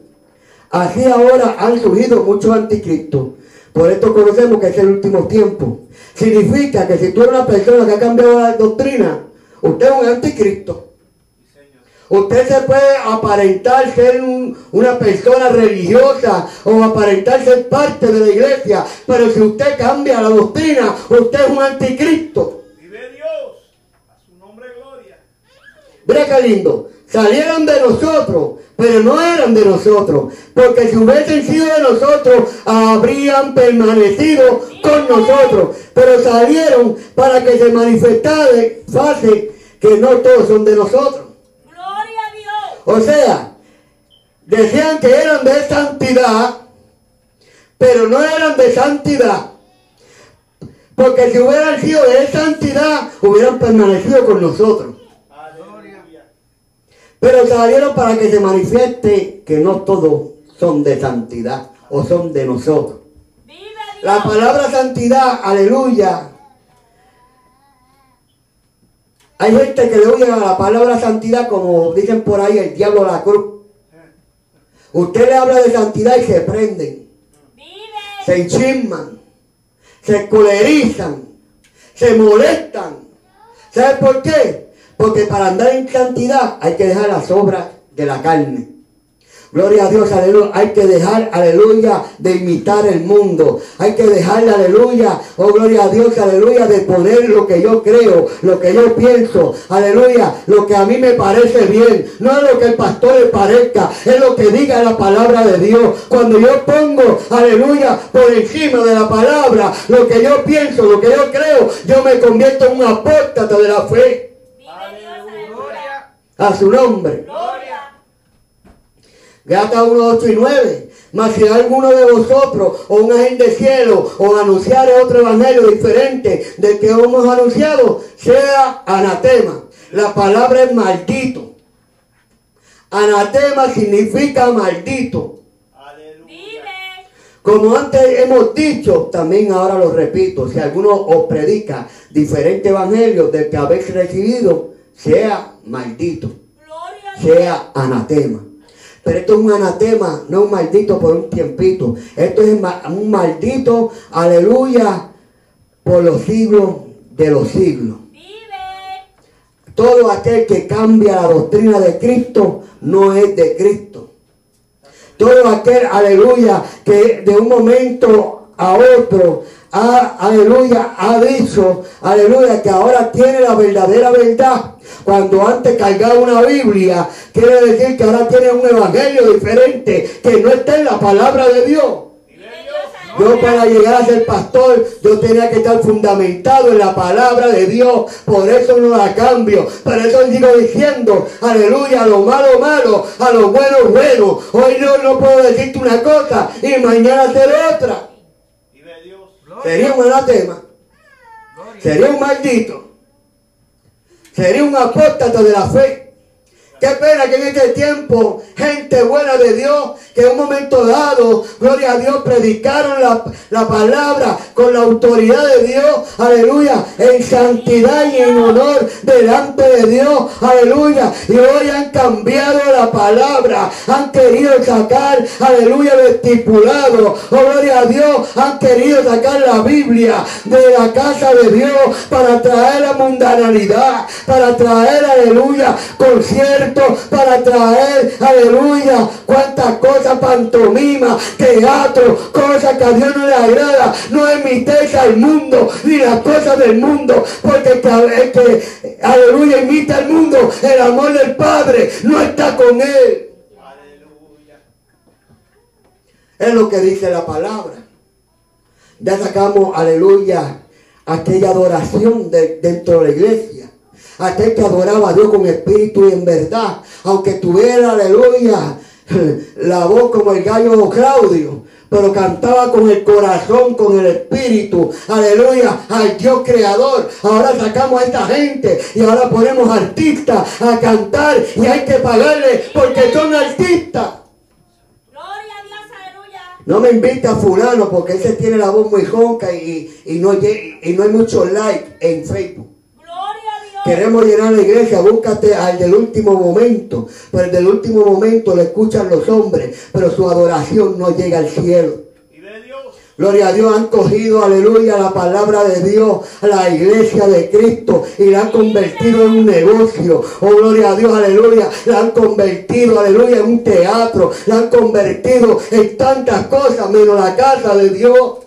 así ahora han surgido muchos anticristos. Por esto conocemos que es el último tiempo. Significa que si tú eres una persona que ha cambiado la doctrina, usted es un anticristo. Usted se puede aparentar ser un- una persona religiosa o aparentar ser parte de la iglesia, pero si usted cambia la doctrina, usted es un anticristo. Vive Dios. A su nombre, gloria. Mira qué lindo. Salieron de nosotros, pero no eran de nosotros. Porque si hubiesen sido de nosotros, habrían permanecido con nosotros. Pero salieron para que se manifestase fácil que no todos son de nosotros. Gloria a Dios. O sea, decían que eran de santidad, pero no eran de santidad. Porque si hubieran sido de santidad, hubieran permanecido con nosotros. Pero salieron para que se manifieste que no todos son de santidad o son de nosotros. La palabra santidad, aleluya. Hay gente que le oye a la palabra santidad como dicen por ahí el diablo a la cruz. Usted le habla de santidad y se prenden, Vive. se enchisman, se colerizan, se molestan. ¿Sabe por qué? Porque para andar en santidad hay que dejar las obras de la carne. Gloria a Dios, aleluya. Hay que dejar, aleluya, de imitar el mundo. Hay que dejar, aleluya, oh gloria a Dios, aleluya, de poner lo que yo creo, lo que yo pienso, aleluya, lo que a mí me parece bien. No es lo que el pastor le parezca, es lo que diga la palabra de Dios. Cuando yo pongo, aleluya, por encima de la palabra, lo que yo pienso, lo que yo creo, yo me convierto en un apóstata de la fe. Vive Dios. Aleluya. Gloria. A su nombre. Gloria. Gata 1, 8 y 9. Mas si alguno de vosotros, o un de cielo, o anunciare otro evangelio diferente del que hemos anunciado, sea anatema. La palabra es maldito. Anatema significa maldito. Como antes hemos dicho, también ahora lo repito, si alguno os predica diferente evangelio del que habéis recibido, sea maldito sea anatema. Pero esto es un anatema, no un maldito por un tiempito. Esto es un maldito, aleluya, por los siglos de los siglos. Todo aquel que cambia la doctrina de Cristo no es de Cristo. Todo aquel, aleluya, que de un momento a otro, ha, aleluya, ha dicho, aleluya, que ahora tiene la verdadera verdad. Cuando antes cargaba una Biblia, quiere decir que ahora tiene un evangelio diferente, que no está en la palabra de Dios. Yo para llegar a ser pastor, yo tenía que estar fundamentado en la palabra de Dios. Por eso no la cambio. Por eso sigo diciendo, aleluya, a lo malo, malo, a lo bueno, bueno. Hoy no, no puedo decirte una cosa y mañana hacer otra. Sería un anatema. Sería un maldito. Sería un apóstata de la fe. Qué pena que en este tiempo, gente buena de Dios, que en un momento dado, gloria a Dios, predicaron la, la, palabra con la autoridad de Dios, aleluya, en santidad y en honor delante de Dios, aleluya. Y hoy han cambiado la palabra, han querido sacar, aleluya, el estipulado, oh gloria a Dios, han querido sacar la Biblia de la casa de Dios para traer la mundanalidad, para traer, aleluya, concierto para traer, aleluya, cuántas cosas, pantomima, teatro, cosas que a Dios no le agrada. No imitéis al mundo ni las cosas del mundo, porque el que, aleluya, imita al mundo, el amor del Padre no está con él. Es lo que dice la palabra. Ya sacamos, aleluya, aquella adoración de, dentro de la iglesia aquel que adoraba a Dios con espíritu y en verdad, aunque tuviera, aleluya, la voz como el gallo Claudio, pero cantaba con el corazón, con el espíritu, aleluya, al Dios creador. Ahora sacamos a esta gente y ahora ponemos artistas a cantar y hay que pagarle porque son artistas. No me invita a fulano porque ese tiene la voz muy ronca y, y, no, y no hay mucho like en Facebook. Queremos llenar la iglesia, búscate al del último momento. Pero el del último momento lo escuchan los hombres, pero su adoración no llega al cielo. Gloria a Dios, han cogido, aleluya, la palabra de Dios, la iglesia de Cristo y la han convertido en un negocio. Oh, gloria a Dios, aleluya, la han convertido, aleluya, en un teatro, la han convertido en tantas cosas menos la casa de Dios.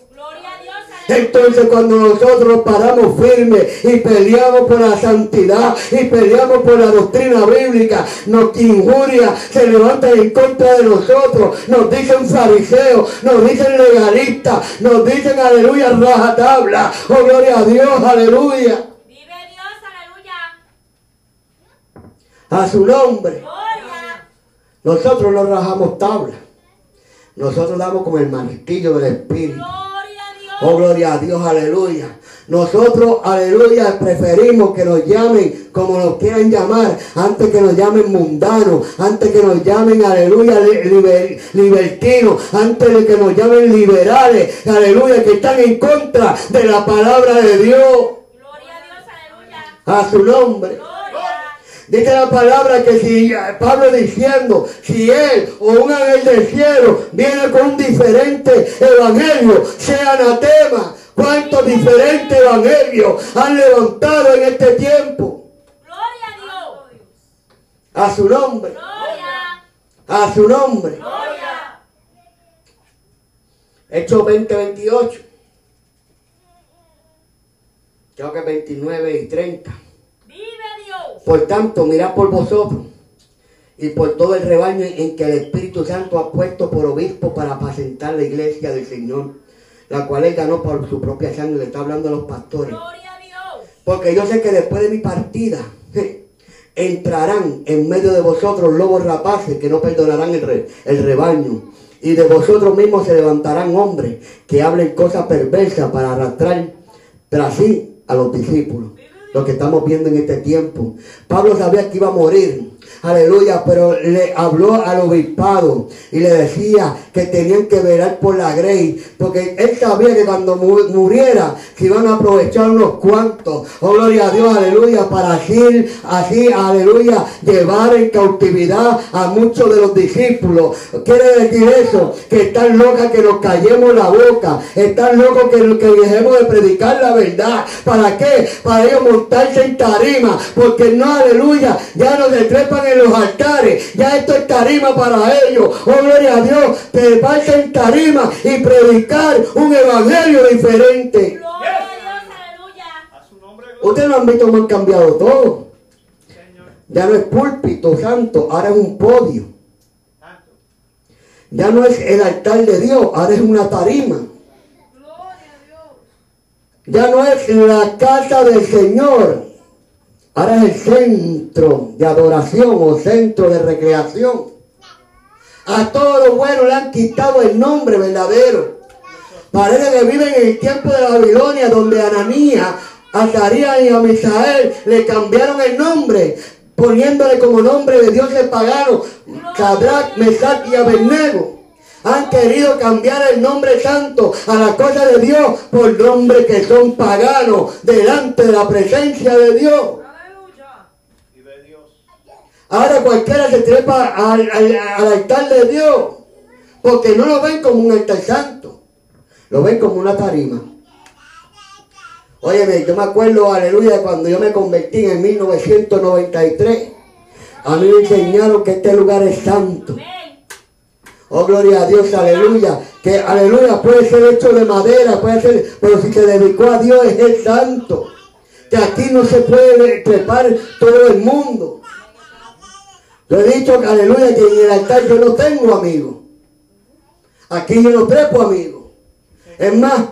Entonces cuando nosotros paramos firmes y peleamos por la santidad y peleamos por la doctrina bíblica, nos injuria, se levantan en contra de nosotros, nos dicen fariseos, nos dicen legalistas, nos dicen aleluya, raja tabla, oh gloria a Dios, aleluya. Vive Dios, aleluya. A su nombre. Nosotros no rajamos tabla. Nosotros damos como el martillo del Espíritu. Oh, gloria a Dios, aleluya. Nosotros, aleluya, preferimos que nos llamen como nos quieran llamar, antes que nos llamen mundanos, antes que nos llamen, aleluya, libertinos, antes de que nos llamen liberales, aleluya, que están en contra de la palabra de Dios. Gloria a Dios, aleluya. A su nombre. Dice la palabra que si Pablo diciendo, si él o un ángel del cielo viene con un diferente evangelio, sea anatema. ¿Cuántos diferentes evangelios han levantado en este tiempo? Gloria a Dios. A su nombre. Gloria. A su nombre. Gloria. Hechos 20, 28. Creo que 29 y 30. Por tanto, mirad por vosotros y por todo el rebaño en que el Espíritu Santo ha puesto por obispo para apacentar la iglesia del Señor, la cual él ganó por su propia sangre. Le está hablando a los pastores. Porque yo sé que después de mi partida entrarán en medio de vosotros lobos rapaces que no perdonarán el, el rebaño. Y de vosotros mismos se levantarán hombres que hablen cosas perversas para arrastrar tras sí a los discípulos lo que estamos viendo en este tiempo. Pablo sabía que iba a morir. Aleluya, pero le habló al obispado y le decía que tenían que velar por la grey, porque él sabía que cuando muriera que iban a aprovechar unos cuantos. Oh, gloria a Dios, aleluya, para así, así, aleluya, llevar en cautividad a muchos de los discípulos. Quiere decir eso, que están locas que nos callemos la boca, están locos que, que dejemos de predicar la verdad. ¿Para qué? Para ellos montarse en tarima, porque no, aleluya, ya no se en los altares, ya esto es tarima para ellos. Oh, gloria a Dios, treparse en tarima y predicar un evangelio diferente. Ustedes lo han visto cómo han cambiado todo. Ya no es púlpito santo, ahora es un podio. Ya no es el altar de Dios, ahora es una tarima. Ya no es la casa del Señor, ahora es el centro de adoración o centro de recreación. A todo lo bueno le han quitado el nombre verdadero. Parece que viven en el tiempo de Babilonia, donde a Ananías, a Zarías y a Misael le cambiaron el nombre, poniéndole como nombre de dioses paganos, Sadrach, Mesach y Abednego. Han querido cambiar el nombre santo a la cosa de Dios por nombres que son paganos delante de la presencia de Dios. Ahora cualquiera se trepa al, al- al altar de Dios porque no lo ven como un altar santo, lo ven como una tarima. Óyeme, yo me acuerdo, aleluya, cuando yo me convertí en 1993. A mí me enseñaron que este lugar es santo. Oh, gloria a Dios, aleluya. Que aleluya puede ser hecho de madera, puede ser, pero si se dedicó a Dios es el santo. Que aquí no se puede trepar todo el mundo. Yo he dicho, aleluya, que en el altar yo no tengo amigos. Aquí yo no trepo amigos. Es más,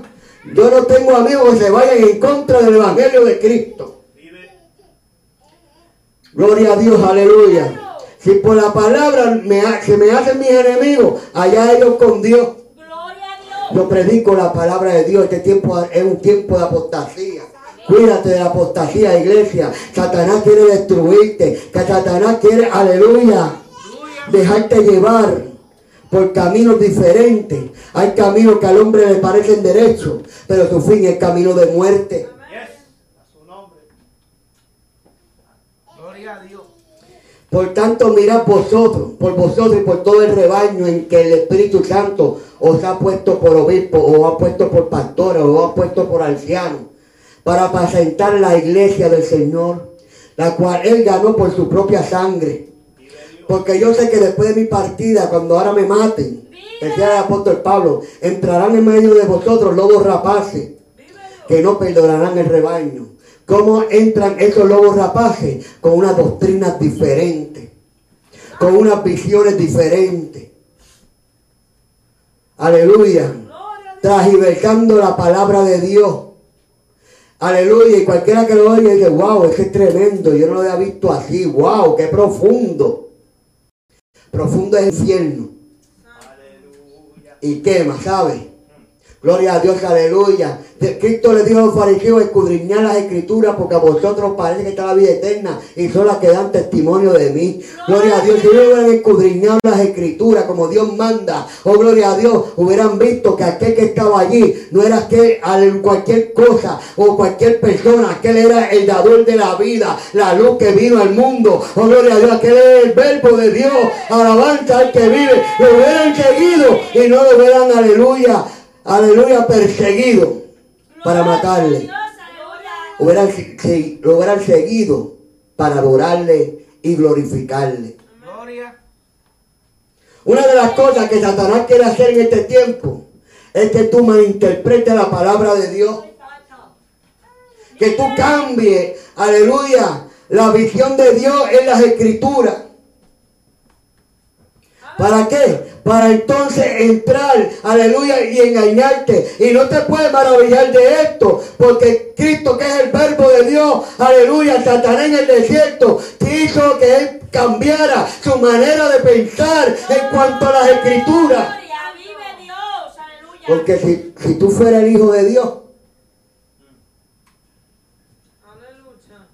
yo no tengo amigos que se vayan en contra del Evangelio de Cristo. Gloria a Dios, aleluya. Si por la palabra me, se me hacen mis enemigos, allá ellos con Dios. Yo predico la palabra de Dios. Este tiempo es un tiempo de apostasía. Cuídate de la apostasía, iglesia. Satanás quiere destruirte. Que Satanás quiere, aleluya, dejarte llevar por caminos diferentes. Hay caminos que al hombre le parecen derechos, pero su fin es camino de muerte. Por tanto, mirad vosotros, por vosotros y por todo el rebaño en que el Espíritu Santo os ha puesto por obispo, o ha puesto por pastor, o ha puesto por anciano, para apacentar la iglesia del Señor, la cual Él ganó por su propia sangre. Porque yo sé que después de mi partida, cuando ahora me maten, decía el apóstol Pablo, entrarán en medio de vosotros lobos rapaces que no perdonarán el rebaño. ¿Cómo entran esos lobos rapaces? Con unas doctrinas diferentes, con unas visiones diferentes. Aleluya. Transversando la palabra de Dios. Aleluya. Y cualquiera que lo oiga dice, wow, ese es tremendo. Yo no lo había visto así. Wow, qué profundo. Profundo es el infierno. Aleluya. y quema, ¿sabe? Gloria a Dios, aleluya. Cristo le dijo a los fariseos, escudriñar las escrituras porque a vosotros parece que está la vida eterna y son las que dan testimonio de mí. Gloria a Dios, si hubieran escudriñado las escrituras como Dios manda, oh gloria a Dios, hubieran visto que aquel que estaba allí no era que al- cualquier cosa o cualquier persona, aquel era el dador de la vida, la luz que vino al mundo, oh gloria a Dios, aquel era el verbo de Dios, alabanza al que vive, lo hubieran seguido y no lo hubieran, aleluya, aleluya, perseguido para matarle. Hubieran, se- lo hubieran seguido para adorarle y glorificarle. Gloria. Una de las cosas que Satanás quiere hacer en este tiempo es que tú malinterpretes la palabra de Dios. Que tú cambies, aleluya, la visión de Dios en las escrituras. ¿Para qué? Para entonces entrar, aleluya, y engañarte. Y no te puedes maravillar de esto, porque Cristo, que es el verbo de Dios, aleluya, Satanás en el desierto, quiso que él cambiara su manera de pensar en cuanto a las escrituras. Porque si, si tú fueras el hijo de Dios,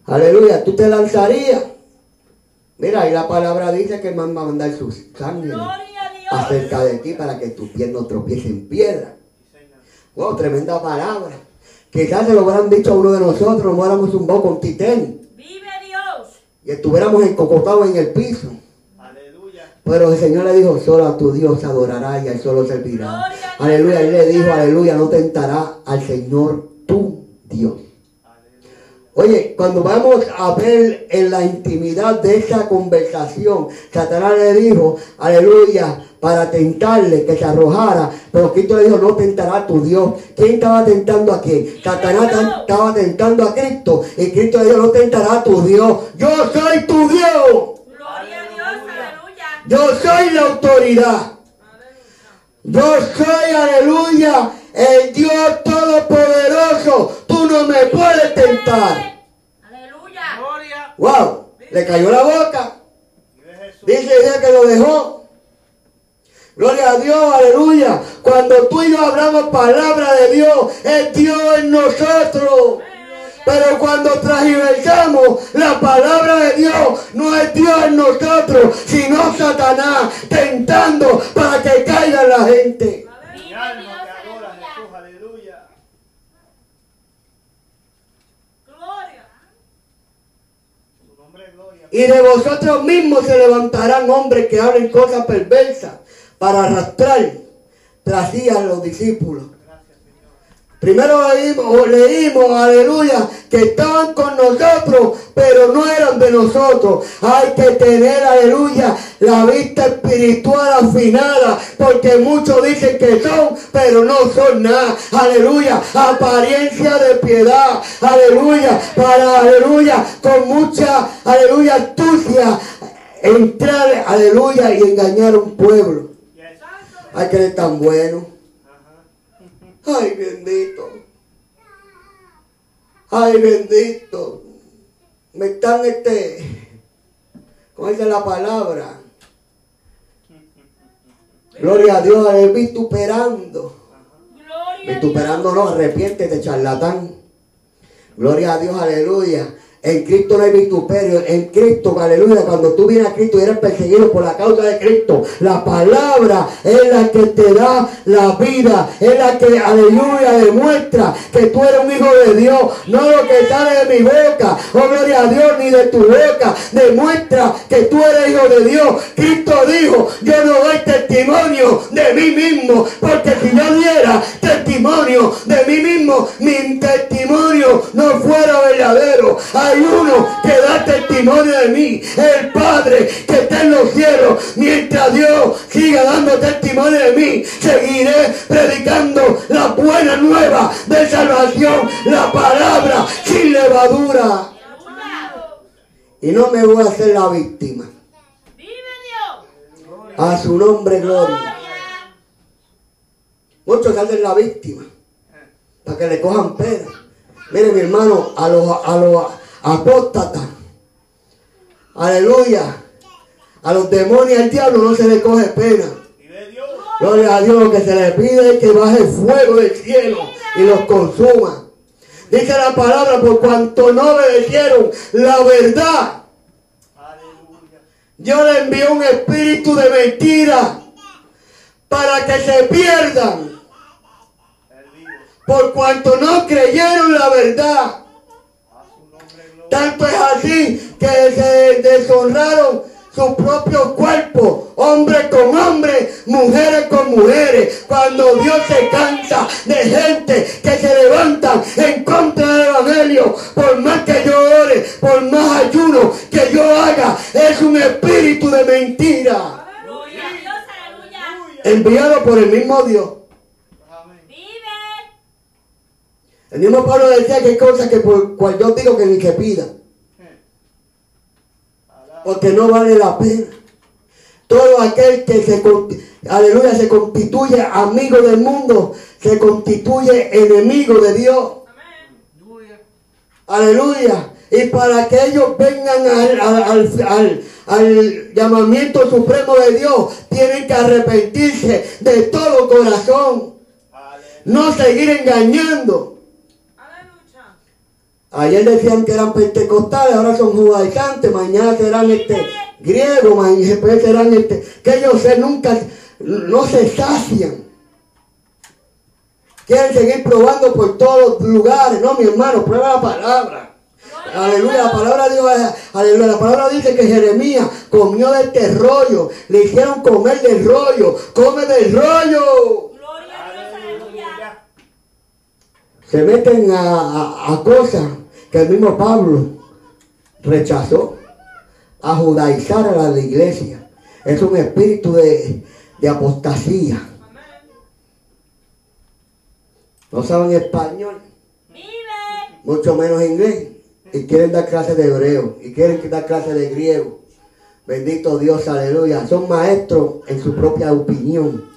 aleluya, tú te lanzarías. Mira, y la palabra dice que man va a mandar sus ángeles Gloria a Dios. acerca de ti para que tus pies no tropiecen en piedra. Wow, tremenda palabra. Quizás se lo hubieran dicho a uno de nosotros, nos hubiéramos zumbado con titén Vive Dios. y estuviéramos encocotados en el piso. Aleluya. Pero el Señor le dijo, solo a tu Dios adorará y a él solo servirá. Gloria. Aleluya. Él le dijo, aleluya, no tentará al Señor tu Dios. Oye, cuando vamos a ver en la intimidad de esa conversación, Satanás le dijo, aleluya, para tentarle que se arrojara, pero Cristo le dijo, no tentará a tu Dios. ¿Quién estaba tentando a quién? Satanás ta- estaba tentando a Cristo y Cristo le dijo, no tentará a tu Dios. Yo soy tu Dios. Gloria a Dios, aleluya. Yo soy la autoridad. Yo soy, aleluya, el Dios todopoderoso. Tú no me puedes tentar. Aleluya. Gloria. Wow, le cayó la boca. Dice ella que lo dejó. Gloria a Dios, aleluya. Cuando tú y yo hablamos palabra de Dios, es Dios en nosotros. Pero cuando transversamos la palabra de Dios, no es Dios en nosotros, sino Satanás tentando para que caiga la gente. Mi Vive alma Dios, te adora, aleluya. Jesús. Aleluya. Gloria. Tu nombre es gloria. Y de vosotros mismos se levantarán hombres que hablen cosas perversas para arrastrar tras sí a los discípulos. Primero leímos, aleluya, que estaban con nosotros, pero no eran de nosotros. Hay que tener, aleluya, la vista espiritual afinada, porque muchos dicen que son, pero no son nada. Aleluya, apariencia de piedad, aleluya, para, aleluya, con mucha, aleluya, astucia, entrar, aleluya, y engañar a un pueblo. Hay que ser tan bueno. Ay, bendito. Ay, bendito. Me están, este, ¿cómo dice la palabra? Gloria a Dios, es vituperando. Gloria Vituperando no, arrepiéntete, charlatán. Gloria a Dios, aleluya. En Cristo no hay vituperio. En Cristo, aleluya. Cuando tú vienes a Cristo y eres perseguido por la causa de Cristo, la palabra es la que te da la vida. Es la que, aleluya, demuestra que tú eres un hijo de Dios. No lo que sale de mi boca. Oh, gloria a Dios, ni de tu boca. Demuestra que tú eres hijo de Dios. Cristo dijo, yo no doy testimonio de mí mismo. Porque si yo diera testimonio de mí mismo, mi testimonio no fuera Hay uno que da testimonio de mí, el Padre que está en los cielos. Mientras Dios siga dando testimonio de mí, seguiré predicando la buena nueva de salvación, la palabra sin levadura. Y no me voy a hacer la víctima. A su nombre, gloria. Muchos hacen la víctima para que le cojan pena. Mire, mi hermano, a los, a los apóstatas, aleluya, a los demonios al diablo no se le coge pena. Gloria a Dios, lo que se le pide es que baje fuego del cielo y los consuma. Dice la palabra, por cuanto no obedecieron la verdad. Dios le envió un espíritu de mentira para que se pierdan. Por cuanto no creyeron la verdad. Tanto es así que se deshonraron su propio cuerpo, hombre con hombre, mujeres con mujeres. Cuando Dios se cansa de gente que se levantan en contra del Evangelio, por más que yo ore, por más ayuno que yo haga, es un espíritu de mentira, enviado por el mismo Dios. Amén. Vive. El mismo Pablo decía que hay cosas que por cual yo digo que ni que pida. Porque no vale la pena. Todo aquel que se, aleluya, se constituye amigo del mundo, se constituye enemigo de Dios. Aleluya. Y para que ellos vengan al, al- al- al- llamamiento supremo de Dios, tienen que arrepentirse de todo corazón. No seguir engañando. Ayer decían que eran pentecostales, ahora son judaizantes, mañana serán este griegos, mañana después serán este, que ellos se nunca, no se sacian. Quieren seguir probando por todos los lugares. No, mi hermano, prueba la palabra. Aleluya, la palabra de Dios, aleluya, la palabra dice que Jeremías comió de este rollo, le hicieron comer del rollo, come del rollo. Gloria a Dios, aleluya. se meten a, a- a cosas que el mismo Pablo rechazó a judaizar a la iglesia. Es un espíritu de, de apostasía. No saben español, mucho menos inglés, y quieren dar clases de hebreo, y quieren dar clases de griego. Bendito Dios, aleluya. Son maestros en su propia opinión.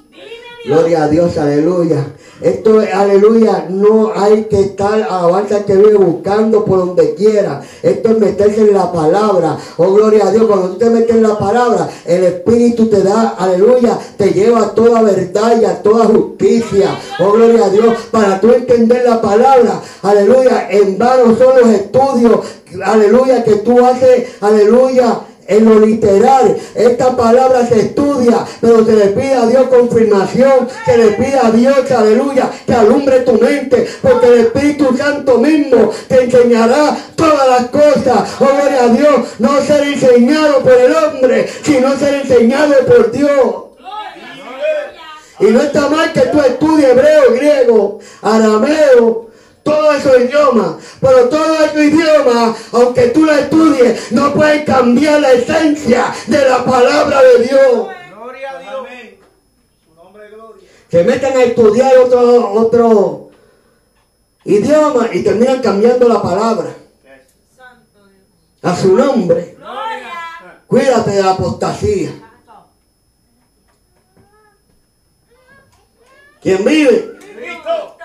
Gloria a Dios, aleluya. Esto, aleluya, no hay que estar alabanza que vive buscando por donde quiera. Esto es meterse en la palabra. Oh, gloria a Dios. Cuando tú te metes en la palabra, el Espíritu te da, aleluya, te lleva a toda verdad y a toda justicia. Oh, gloria a Dios. Para tú entender la palabra, aleluya, en vano son los estudios, aleluya, que tú haces, aleluya en lo literal, esta palabra se estudia, pero se le pide a Dios confirmación, se le pide a Dios, aleluya, que alumbre tu mente, porque el Espíritu Santo mismo te enseñará todas las cosas. Oh, gloria a Dios, no ser enseñado por el hombre, sino ser enseñado por Dios. Y no está mal que tú estudies hebreo, griego, arameo, todos esos idiomas. Pero todos esos idiomas, aunque tú lo estudies, no pueden cambiar la esencia de la palabra de Dios. Gloria a Dios. Su nombre es gloria. Se meten a estudiar otro, otro idioma y terminan cambiando la palabra Santo Dios. a su nombre. Gloria. Cuídate de la apostasía. ¿Quién vive? Cristo.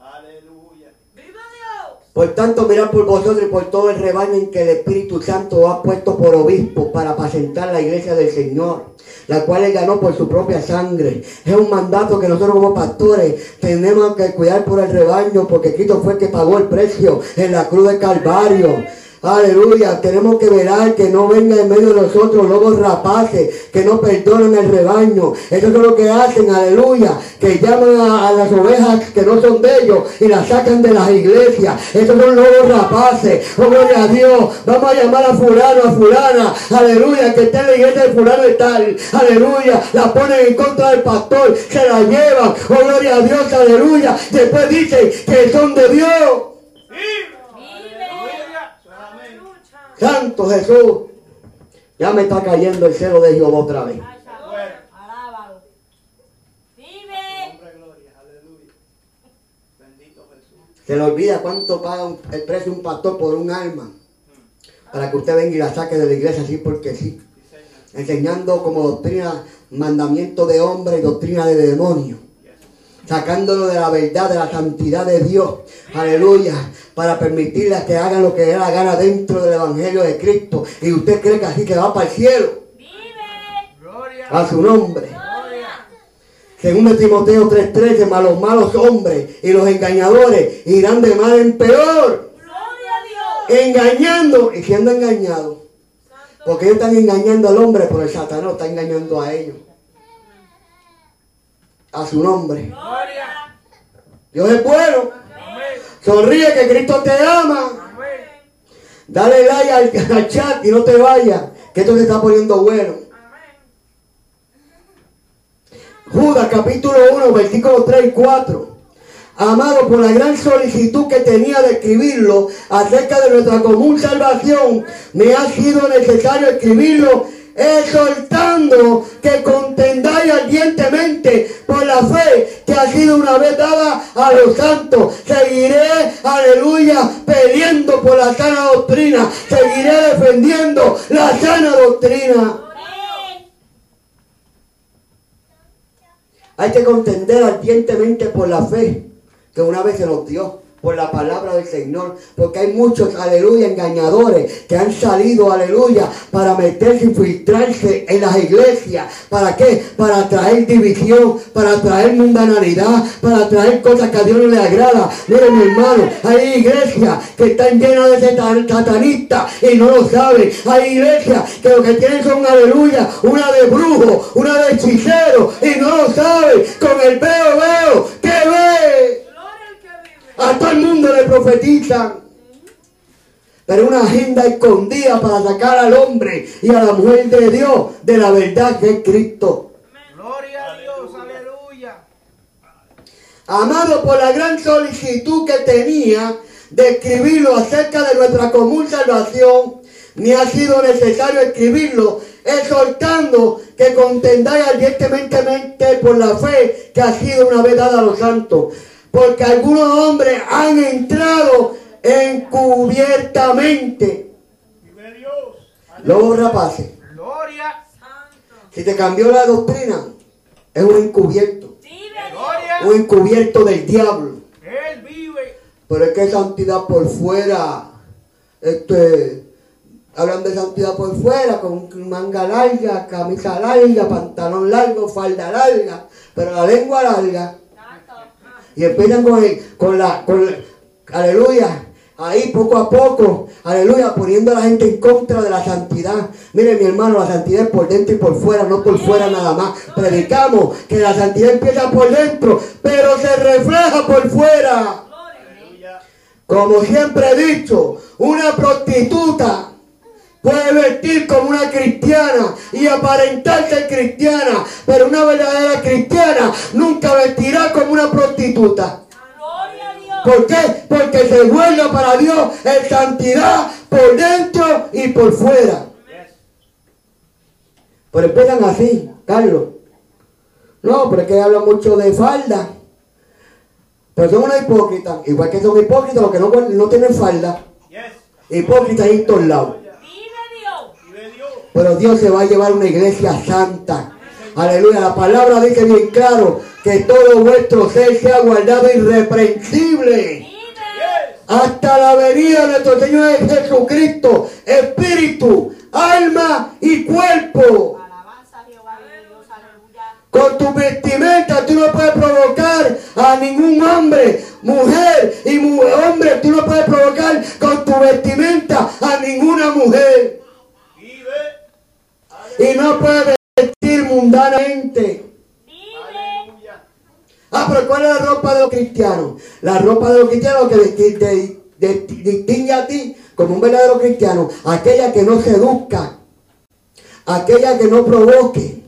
Aleluya. Vive Dios. Por tanto, mirad por vosotros y por todo el rebaño en que el Espíritu Santo ha puesto por obispo para apacentar la iglesia del Señor, la cual él ganó por su propia sangre. Es un mandato que nosotros como pastores tenemos que cuidar por el rebaño, porque Cristo fue el que pagó el precio en la cruz del Calvario. Aleluya, tenemos que velar que no venga en medio de nosotros lobos rapaces, que no perdonen el rebaño. Eso es lo que hacen, aleluya, que llaman a, las ovejas que no son de ellos y las sacan de las iglesias. Esos son lobos rapaces. Oh, gloria a Dios. Vamos a llamar a fulano, a fulana, aleluya, que está en la iglesia de fulano y tal. Aleluya, la ponen en contra del pastor, se la llevan. Oh, gloria a Dios, aleluya. Después dicen que son de Dios. Santo Jesús. Ya me está cayendo el celo de Jehová otra vez. Se le olvida cuánto paga un- el precio un pastor por un alma. Para que usted venga y la saque de la iglesia así porque sí. Enseñando como doctrina mandamiento de hombre y doctrina de demonio. Sacándolo de la verdad, de la santidad de Dios. Aleluya. Para permitirles que hagan lo que dé la gana dentro del evangelio de Cristo. Y usted cree que así que va para el cielo. Vive. Gloria. A su nombre. Gloria. Según de Timoteo 3:13, mas los malos hombres y los engañadores irán de mal en peor, Gloria a Dios. engañando y siendo engañados. Porque ellos están engañando al hombre, pero el Satanás está engañando a ellos. A su nombre. Dios es bueno. Sonríe que Cristo te ama. Dale like al, al chat y no te vayas, que esto se está poniendo bueno. Judas capítulo 1, versículos 3 y 4. Amado, por la gran solicitud que tenía de escribirlo acerca de nuestra común salvación, me ha sido necesario escribirlo exhortando que contendáis ardientemente por la fe que ha sido una vez dada a los santos. Seguiré, aleluya, peleando por la sana doctrina. Seguiré defendiendo la sana doctrina. Hay que contender ardientemente por la fe que una vez se nos dio, por la palabra del Señor, porque hay muchos, aleluya, engañadores que han salido, aleluya, para meterse, infiltrarse en las iglesias. ¿Para qué? Para traer división, para traer mundanalidad, para traer cosas que a Dios no le agrada. Mire mi hermano, hay iglesias que están llenas de satan- satanistas y no lo saben. Hay iglesias que lo que tienen son, aleluya, una de brujo, una de hechicero y no lo saben. Con el veo, veo, ¿qué ve? Gloria al que vive. A todo el mundo le profetizan. Pero una agenda escondida para sacar al hombre y a la mujer de Dios de la verdad que es Cristo. Gloria a Dios. Aleluya. Amado, por la gran solicitud que tenía de escribirlo acerca de nuestra común salvación, me ha sido necesario escribirlo, exhortando que contendáis ardientemente por la fe que ha sido una vez dada a los santos. Porque algunos hombres han entrado encubiertamente. Vive Dios. Lobos rapaces. Gloria. Si te cambió la doctrina, es un encubierto. Gloria. Un encubierto del diablo. Él vive. Pero es que santidad por fuera, este, hablan de santidad por fuera, con manga larga, camisa larga, pantalón largo, falda larga, pero la lengua larga. Y empiezan con, el- con la, con la- aleluya, ahí poco a poco, aleluya, poniendo a la gente en contra de la santidad. Mire mi hermano, la santidad es por dentro y por fuera, no por fuera nada más. Predicamos que la santidad empieza por dentro, pero se refleja por fuera. Como siempre he dicho, una prostituta puede vestir como una cristiana y aparentar ser cristiana, pero una verdadera cristiana nunca vestirá como una prostituta. Gloria a Dios. ¿Por qué? Porque se guarda para Dios en santidad por dentro y por fuera. Pero empiezan así, Carlos. No, pero es que hablan mucho de falda. Pero son unos hipócritas. Igual que son hipócritas los que no, no tienen falda. Hipócritas en todos lados. Vive Dios. Vive Dios. Pero Dios se va a llevar una iglesia santa. Aleluya. La palabra dice bien claro que todo vuestro ser sea guardado irreprensible. Hasta la venida de nuestro Señor Jesucristo. Espíritu, alma y cuerpo. Alabanza a Dios. Con tu vestimenta tú no puedes provocar a ningún hombre, mujer y hombre. Tú no puedes provocar con tu vestimenta a ninguna mujer. Y no puedes vestir mundanamente. Ah, pero ¿cuál es la ropa de los cristianos? La ropa de los cristianos que distingue a ti como un verdadero cristiano. Aquella que no seduzca. Aquella que no provoque.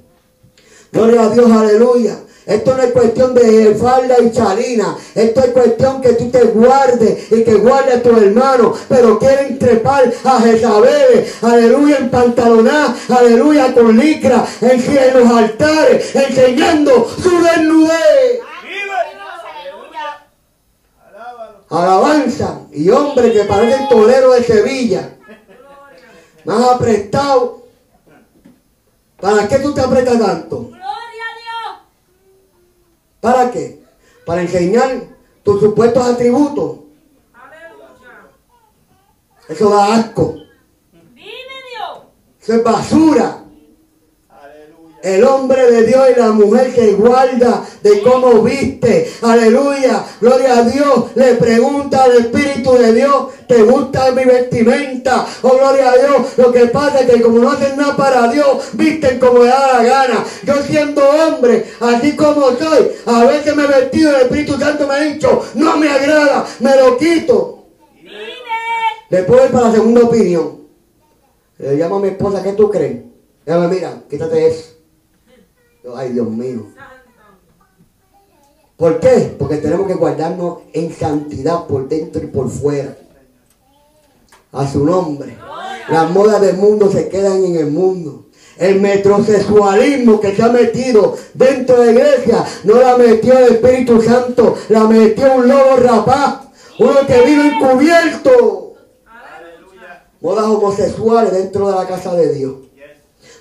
Gloria a Dios, aleluya. Esto no es cuestión de falda y chalina. Esto es cuestión que tú te guardes y que guardes a tu hermano. Pero quieren trepar a Jezabel. Aleluya, en pantaloná. Aleluya, con licra. En, los altares. Enseñando su desnudez. Alabanza. Y hombre que parece el tolero de Sevilla. Más apretado. ¿Para qué tú te apretas tanto? ¿Para qué? Para enseñar tus supuestos atributos. Eso da asco. Eso es basura. El hombre de Dios y la mujer se guarda de cómo viste. Aleluya. Gloria a Dios. Le pregunta al Espíritu de Dios, ¿te gusta mi vestimenta? Oh, gloria a Dios. Lo que pasa es que como no hacen nada para Dios, visten como le da la gana. Yo siendo hombre, así como soy, a veces me he vestido, el Espíritu Santo me ha dicho, no me agrada, me lo quito. Vive. Después voy para la segunda opinión. Le llamo a mi esposa, ¿qué tú crees? Ella mira, quítate eso. Ay, Dios mío. ¿Por qué? Porque tenemos que guardarnos en santidad por dentro y por fuera. A su nombre. Las modas del mundo se quedan en el mundo. El metrosexualismo que se ha metido dentro de la iglesia no la metió el Espíritu Santo, la metió un lobo rapaz, uno que vino encubierto. Modas homosexuales dentro de la casa de Dios.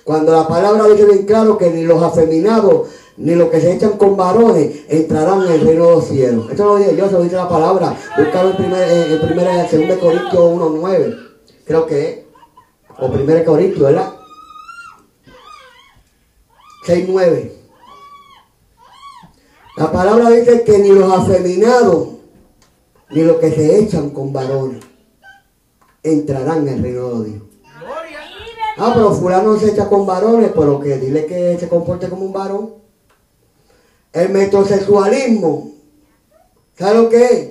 Cuando la palabra dice bien claro que ni los afeminados ni los que se echan con varones entrarán en el reino de los cielos. Esto lo dice yo, se lo dice la palabra. Buscalo en primer, en, primera, segunda Corintios 1.9. Creo que es. O primera Corintios, ¿verdad? 6.9. La palabra dice que ni los afeminados ni los que se echan con varones entrarán en el reino de Dios. Ah, pero fulano se echa con varones, pero que dile que se comporte como un varón. El metrosexualismo, ¿sabe lo que es?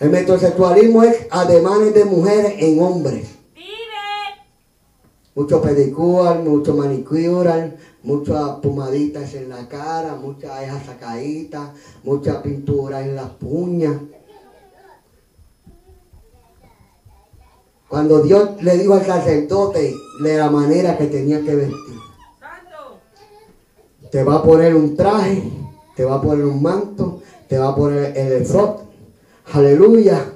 El metrosexualismo es ademanes de mujeres en hombres. Vive. mucho pedicure, mucho manicure, muchas pomaditas en la cara, muchas cejas sacaditas, mucha pintura en las puñas. Cuando Dios le dijo al sacerdote de la manera que tenía que vestir, te va a poner un traje, te va a poner un manto, te va a poner el efod, aleluya,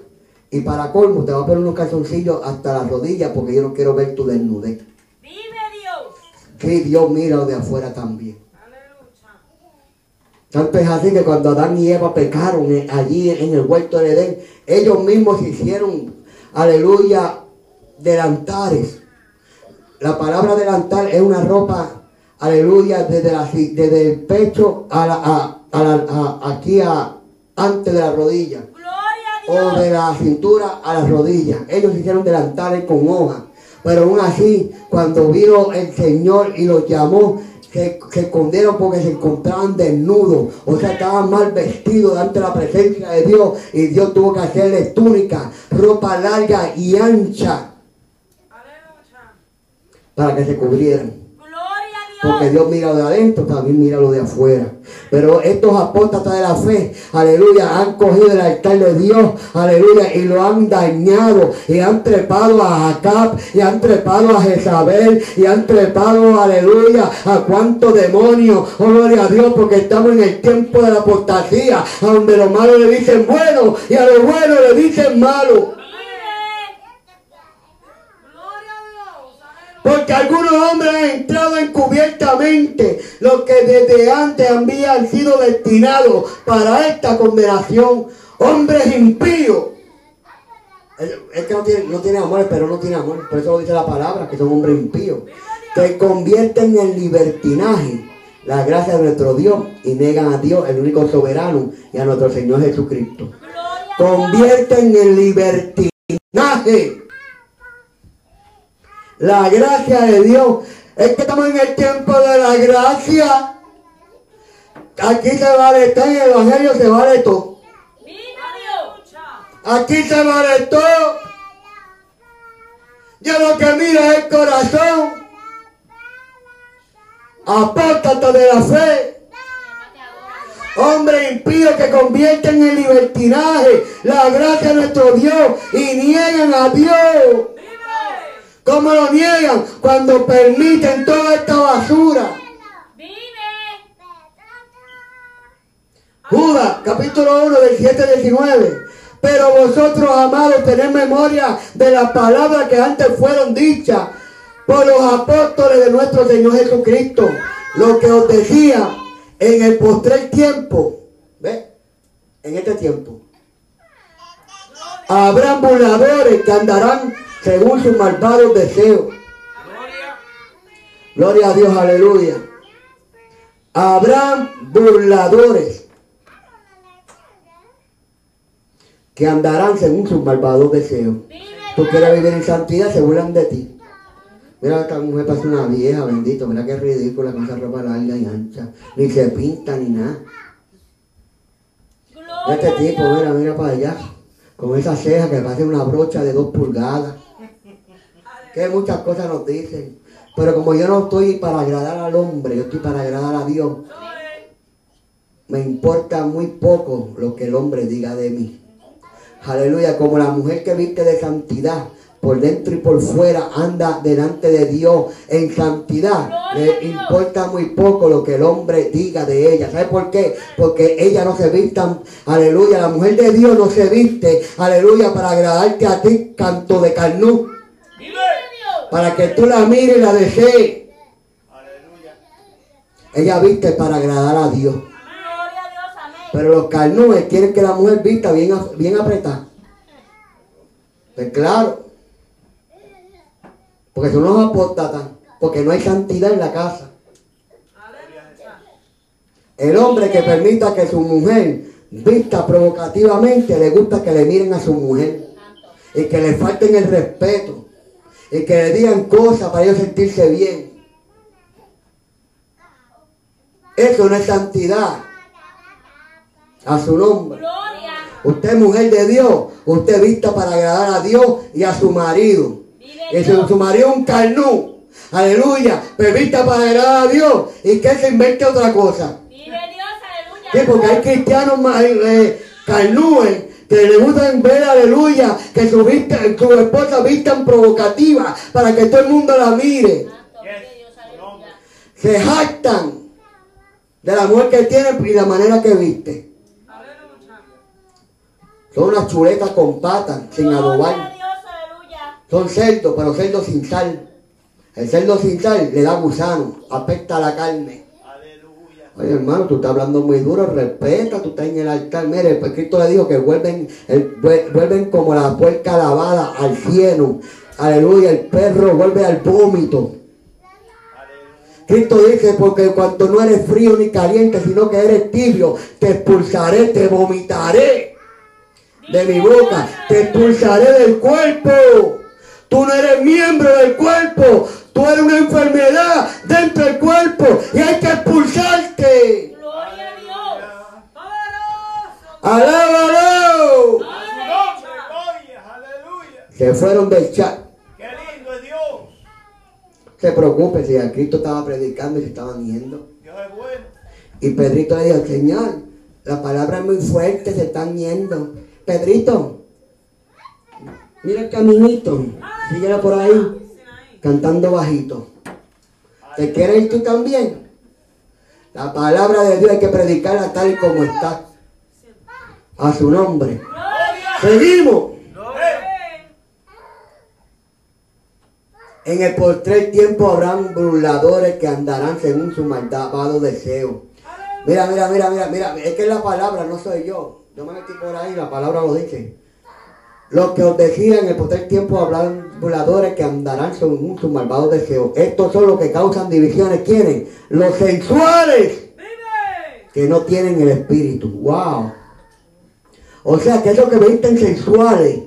y para colmo te va a poner unos calzoncillos hasta las rodillas porque yo no quiero ver tu desnudez. Vive Dios. Que Dios mira de afuera también. Aleluya. Tanto es así que cuando Adán y Eva pecaron allí en el huerto de Edén, ellos mismos hicieron, aleluya, delantares. La palabra delantal es una ropa, aleluya, desde, la- desde el pecho a la, a- a la- a- aquí a, antes de la rodilla. Gloria a o de Dios. la cintura a las rodillas. Ellos hicieron delantales con hojas. Pero aún así, cuando vino el Señor y los llamó, se, se escondieron porque se encontraban desnudos. O sea, estaban mal vestidos ante la presencia de Dios. Y Dios tuvo que hacerles túnica, ropa larga y ancha. Para que se cubrieran. Porque Dios. Dios mira lo de adentro, también mira lo de afuera. Pero estos apóstatas de la fe, aleluya, han cogido el altar de Dios, aleluya, y lo han dañado. Y han trepado a Acab, y han trepado a Jezabel, y han trepado, aleluya, a cuántos demonios. Oh, gloria a Dios, porque estamos en el tiempo de la apostasía, a donde los malos le dicen bueno, y a los buenos le dicen malo. Gloria a Dios. Aleluya. Porque algunos hombres han entrado encubiertamente, los que desde antes habían sido destinados para esta condenación, hombres impíos. Es que no tiene, no tiene amor, pero no tiene amor. Por eso lo dice la palabra, que son hombres impíos. Que convierten en libertinaje la gracia de nuestro Dios y negan a Dios, el único soberano, y a nuestro Señor Jesucristo convierten en libertinaje la gracia de Dios. Es que estamos en el tiempo de la gracia. Aquí se vale todo, en el Evangelio se vale todo. Aquí se vale todo. Yo lo que miro es el corazón. Apóstata de la fe. Hombres impíos que convierten en libertinaje la gracia de nuestro Dios y niegan a Dios. ¿Cómo lo niegan? Cuando permiten toda esta basura. Vive. Judas, capítulo 1 del 7 al 19. Pero vosotros, amados, tened memoria de las palabras que antes fueron dichas por los apóstoles de nuestro Señor Jesucristo. Lo que os decía en el postrer tiempo. ¿Ve? En este tiempo. Habrán burladores que andarán según sus malvados deseos. Gloria. A Dios, aleluya. Habrán burladores que andarán según sus malvados deseos. Tú quieres vivir en santidad, se de ti. Mira, esta mujer parece una vieja, bendito. Mira qué ridícula con esa ropa larga y ancha. Ni se pinta ni nada. Este tipo, mira, mira para allá. Con esa ceja que parece una brocha de dos pulgadas. Que muchas cosas nos dicen. Pero como yo no estoy para agradar al hombre, yo estoy para agradar a Dios. Me importa muy poco lo que el hombre diga de mí. Aleluya, como la mujer que viste de santidad, por dentro y por fuera, anda delante de Dios en santidad. Le importa muy poco lo que el hombre diga de ella. ¿Sabe por qué? Porque ella no se vista, aleluya, la mujer de Dios no se viste, aleluya, para agradarte a ti, canto de carnú. Para que tú la mires y la desees. Ella viste para agradar a Dios. Pero los carnúes quieren que la mujer vista bien, bien apretada. Pues claro. Porque son unos apóstatas. Porque no hay santidad en la casa. El hombre que permita que su mujer vista provocativamente, le gusta que le miren a su mujer. Y que le falten el respeto. Y que le digan cosas para ellos sentirse bien. Eso no es santidad. A su nombre. Gloria. Usted es mujer de Dios. Usted vista para agradar a Dios y a su marido. Y Dios. su marido es un carnú, aleluya, permita para agradar a Dios y que se invente otra cosa. Vive Dios, aleluya. Sí, porque hay cristianos más eh, carnúes que le gustan ver, aleluya, que su, vista, su esposa vistan provocativa para que todo el mundo la mire. Se jactan de la mujer que tienen y la manera que viste. Son unas chuletas con patas, sin adobar. Son cerdos, pero cerdos sin sal. El cerdo sin sal le da gusano, apesta la carne. Oye hermano, tú estás hablando muy duro, respeta, tú estás en el altar. Mire, pues Cristo le dijo que vuelven, el- vuel- vuelven como la puerca lavada al cielo. Aleluya, el perro vuelve al vómito. Cristo dice, porque cuando no eres frío ni caliente, sino que eres tibio, te expulsaré, te vomitaré de mi boca, te expulsaré del cuerpo. Tú no eres miembro del cuerpo, tú eres una enfermedad dentro del cuerpo y hay que expulsarte. Gloria a Dios. Poderoso. ¡Alábalo! Se fueron del chat. Qué lindo es Dios. Se preocupe si a Cristo estaba predicando y se estaban yendo. Dios es bueno. Y Pedrito le dijo, Señor, la palabra es muy fuerte, se están yendo. Pedrito, mira el caminito, síguelo por ahí, cantando bajito. ¿Te quieres ir tú también? La palabra de Dios hay que predicarla tal como está. A su nombre. Seguimos. En el postrer tiempo habrán burladores que andarán según su malvado deseo. Mira, mira, mira, mira, mira, es que es la palabra, no soy yo. Yo me metí por ahí, la palabra lo dice. Los que os decían en el postrer tiempo habrán burladores que andarán según sus malvados deseos. Estos son los que causan divisiones. ¿Quiénes? Los sensuales que no tienen el espíritu. Wow. O sea que esos que visten sensuales,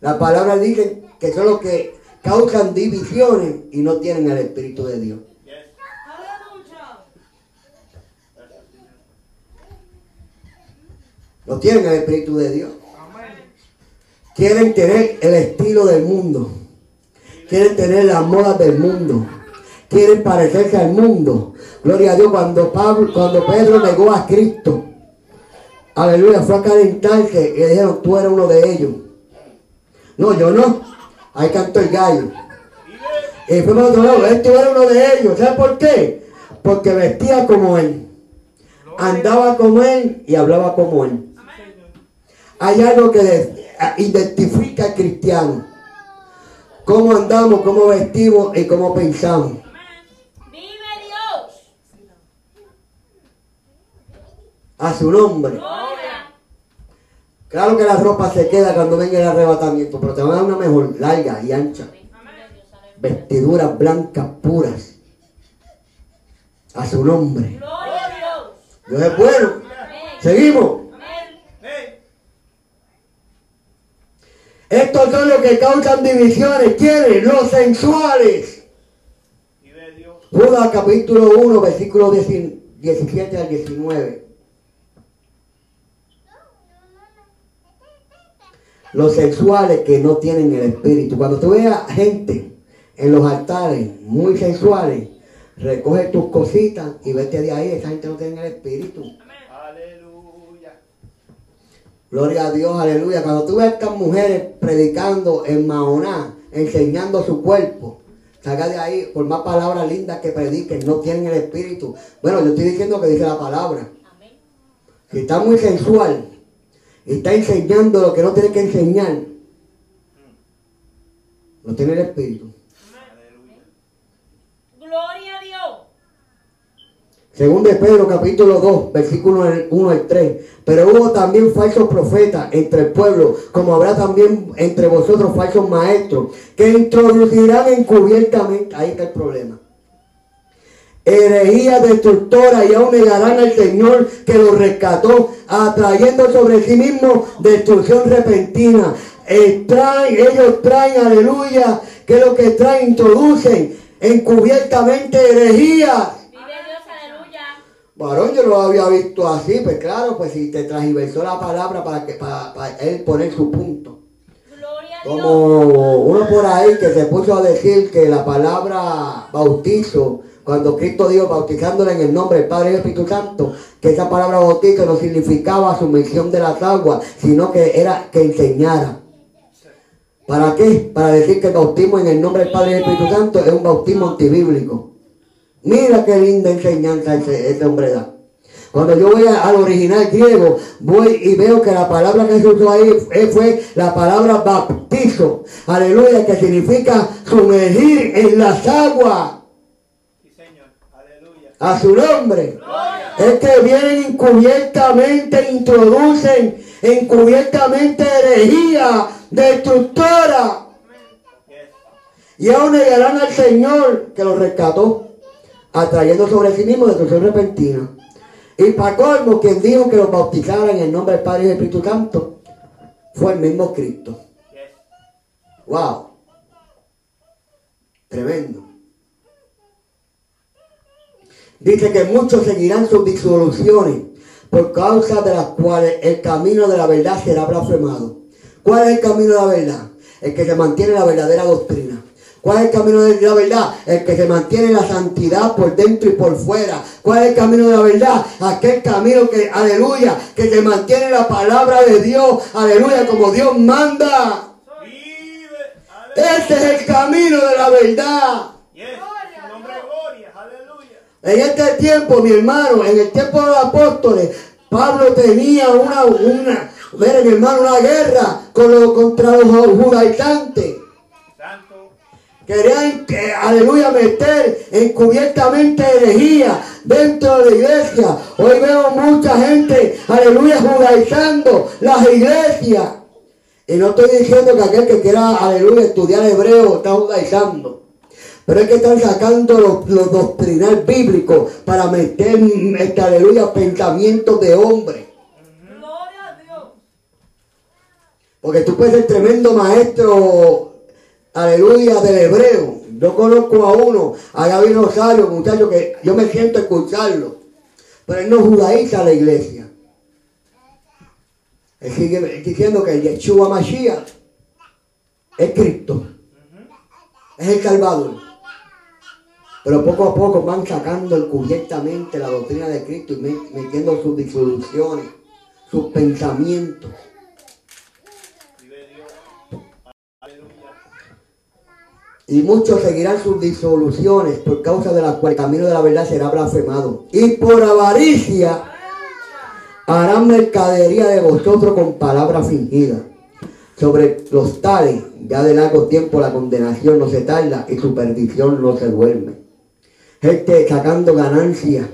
la palabra dice que son los que causan divisiones y no tienen el espíritu de Dios. No tienen el espíritu de Dios. Quieren tener el estilo del mundo. Quieren tener las modas del mundo. Quieren parecerse al mundo. Gloria a Dios. Cuando, Pablo, cuando Pedro negó a Cristo, aleluya, fue a calentarse y le dijeron, tú eres uno de ellos. No, yo no. Ahí cantó el gallo. Y fue otro lado, este era uno de ellos. ¿Sabes por qué? Porque vestía como él. Andaba como él y hablaba como él. Hay algo que identifica al cristiano. Cómo andamos, cómo vestimos y cómo pensamos. Vive Dios. A su nombre. Claro que la ropa se queda cuando venga el arrebatamiento, pero te van a dar una mejor, larga y ancha. Vestiduras blancas puras. A su nombre. Dios. Es bueno. Seguimos. Amén. Hey, Estos son los que causan divisiones. ¿Quiénes? Los sensuales. Judas capítulo 1, versículo 17 al 19. Los sexuales que no tienen el espíritu. Cuando tú veas gente en los altares muy sensuales, recoge tus cositas y vete de ahí. Esa gente no tiene el espíritu. Gloria a Dios, aleluya. Cuando tú ves estas mujeres predicando en Mahoná, enseñando su cuerpo, salga de ahí, por más palabras lindas que prediquen, no tienen el espíritu. Bueno, yo estoy diciendo que dice la palabra. Si está muy sensual y está enseñando lo que no tiene que enseñar, no tiene el espíritu. Gloria a Dios. Según de Pedro capítulo 2, versículo 1 al 3. Pero hubo también falsos profetas entre el pueblo, como habrá también entre vosotros falsos maestros, que introducirán encubiertamente, ahí está el problema, herejías destructoras y aún negarán al Señor que los rescató, atrayendo sobre sí mismo destrucción repentina. Ellos traen, aleluya, que lo que traen, introducen encubiertamente herejías. Varón, yo no lo había visto así, pues claro, pues si te transversó la palabra para que para, para él poner su punto. Gloria Como uno por ahí que se puso a decir que la palabra bautizo, cuando Cristo dijo bautizándole en el nombre del Padre y del Espíritu Santo, que esa palabra bautizo no significaba sumersión de las aguas, sino que era que enseñara. ¿Para qué? Para decir que el bautismo en el nombre del Padre y del Espíritu Santo es un bautismo antibíblico. Mira qué linda enseñanza ese, ese hombre da. Cuando yo voy a- al original griego, voy y veo que la palabra que se usó ahí fue- la palabra baptizo. Aleluya, que significa sumergir en las aguas Sí, Señor. Aleluya. a su nombre. Es que vienen encubiertamente, introducen encubiertamente herejía destructora. Yes. Y aún negarán al Señor que los rescató, atrayendo sobre sí mismo destrucción repentina. Y para colmo, quien dijo que los bautizara en el nombre del Padre y del Espíritu Santo fue el mismo Cristo. ¡Wow! Tremendo. Dice que muchos seguirán sus disoluciones por causa de las cuales el camino de la verdad será blasfemado. ¿Cuál es el camino de la verdad? El que se mantiene la verdadera doctrina. ¿Cuál es el camino de la verdad? El que se mantiene la santidad por dentro y por fuera. ¿Cuál es el camino de la verdad? Aquel camino que, aleluya, que se mantiene la palabra de Dios, aleluya, como Dios manda. Ese es el camino de la verdad. En este tiempo, mi hermano, en el tiempo de los apóstoles, Pablo tenía una, una, mire, mi hermano, una guerra con los- contra los judaizantes. Querían, que, aleluya, meter encubiertamente herejía dentro de la iglesia. Hoy veo mucha gente, aleluya, judaizando las iglesias. Y no estoy diciendo que aquel que quiera, aleluya, estudiar hebreo está judaizando. Pero es que están sacando los, los doctrinal bíblicos para meter, este, aleluya, pensamientos de hombre. Gloria a Dios. Porque tú puedes ser tremendo maestro, aleluya, del hebreo. Yo conozco a uno, a Gaby Rosario, muchacho, que yo me siento escucharlo. Pero él no judaiza la iglesia. Él sigue diciendo que Yeshua Mashiach es Cristo. Es el Salvador. Pero poco a poco van sacando encubiertamente la doctrina de Cristo y me- metiendo sus disoluciones, sus pensamientos. Vive Dios. Aleluya. Y muchos seguirán sus disoluciones por causa de las cuales el camino de la verdad será blasfemado. Y por avaricia harán mercadería de vosotros con palabras fingidas. Sobre los tales, ya de largo tiempo la condenación no se tarda y su perdición no se duerme. Gente sacando ganancia.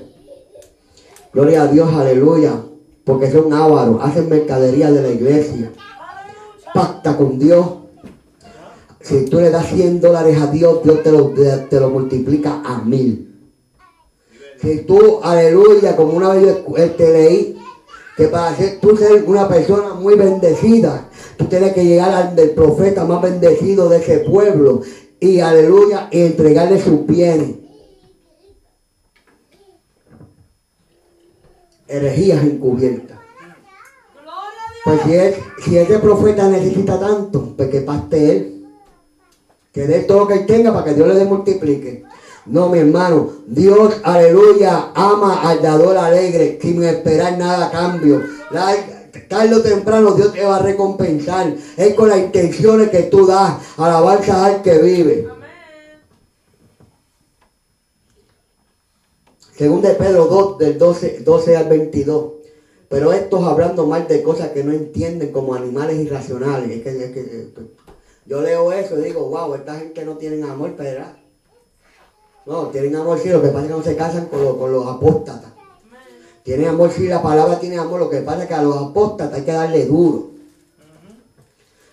Gloria a Dios, aleluya. Porque son ávaros, hacen mercadería de la iglesia. Pacta con Dios. Si tú le das 100 dólares a Dios, Dios te lo, te lo multiplica a mil. Si tú, aleluya, como una vez escu- este, leí, que para ser, tú ser una persona muy bendecida, tú tienes que llegar al del profeta más bendecido de ese pueblo y aleluya, y entregarle sus bienes. Herejías encubiertas. Pues si, es- si ese profeta necesita tanto, pues que paste él. Que dé todo lo que tenga para que Dios le dé multiplique. No, mi hermano, Dios, aleluya, ama al dador alegre, sin esperar nada a cambio. La- tarde o temprano Dios te va a recompensar. Es con las intenciones que tú das, alabanza al que vive. Según de Pedro 2, del 12, 12 al 22. Pero estos hablando mal de cosas que no entienden como animales irracionales. Es que, yo leo eso y digo, wow, esta gente no tiene amor, ¿verdad? No, tienen amor sí, lo que pasa es que no se casan con, los- con los apóstatas. Tienen amor sí, la palabra tiene amor, lo que pasa es que a los apóstatas hay que darle duro.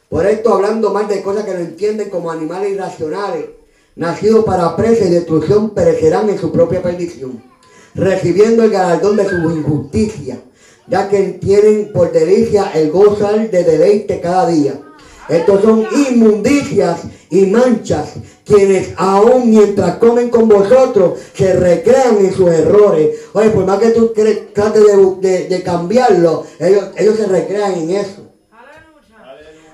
Por esto hablando mal de cosas que no entienden como animales irracionales, nacidos para presa y destrucción, perecerán en su propia perdición, recibiendo el galardón de su injusticia, ya que tienen por delicia el gozar de deleite cada día. Estos son inmundicias y manchas, quienes aún mientras comen con vosotros se recrean en sus errores. Oye, por más que tú trates de, de- de cambiarlo, ellos, ellos se recrean en eso.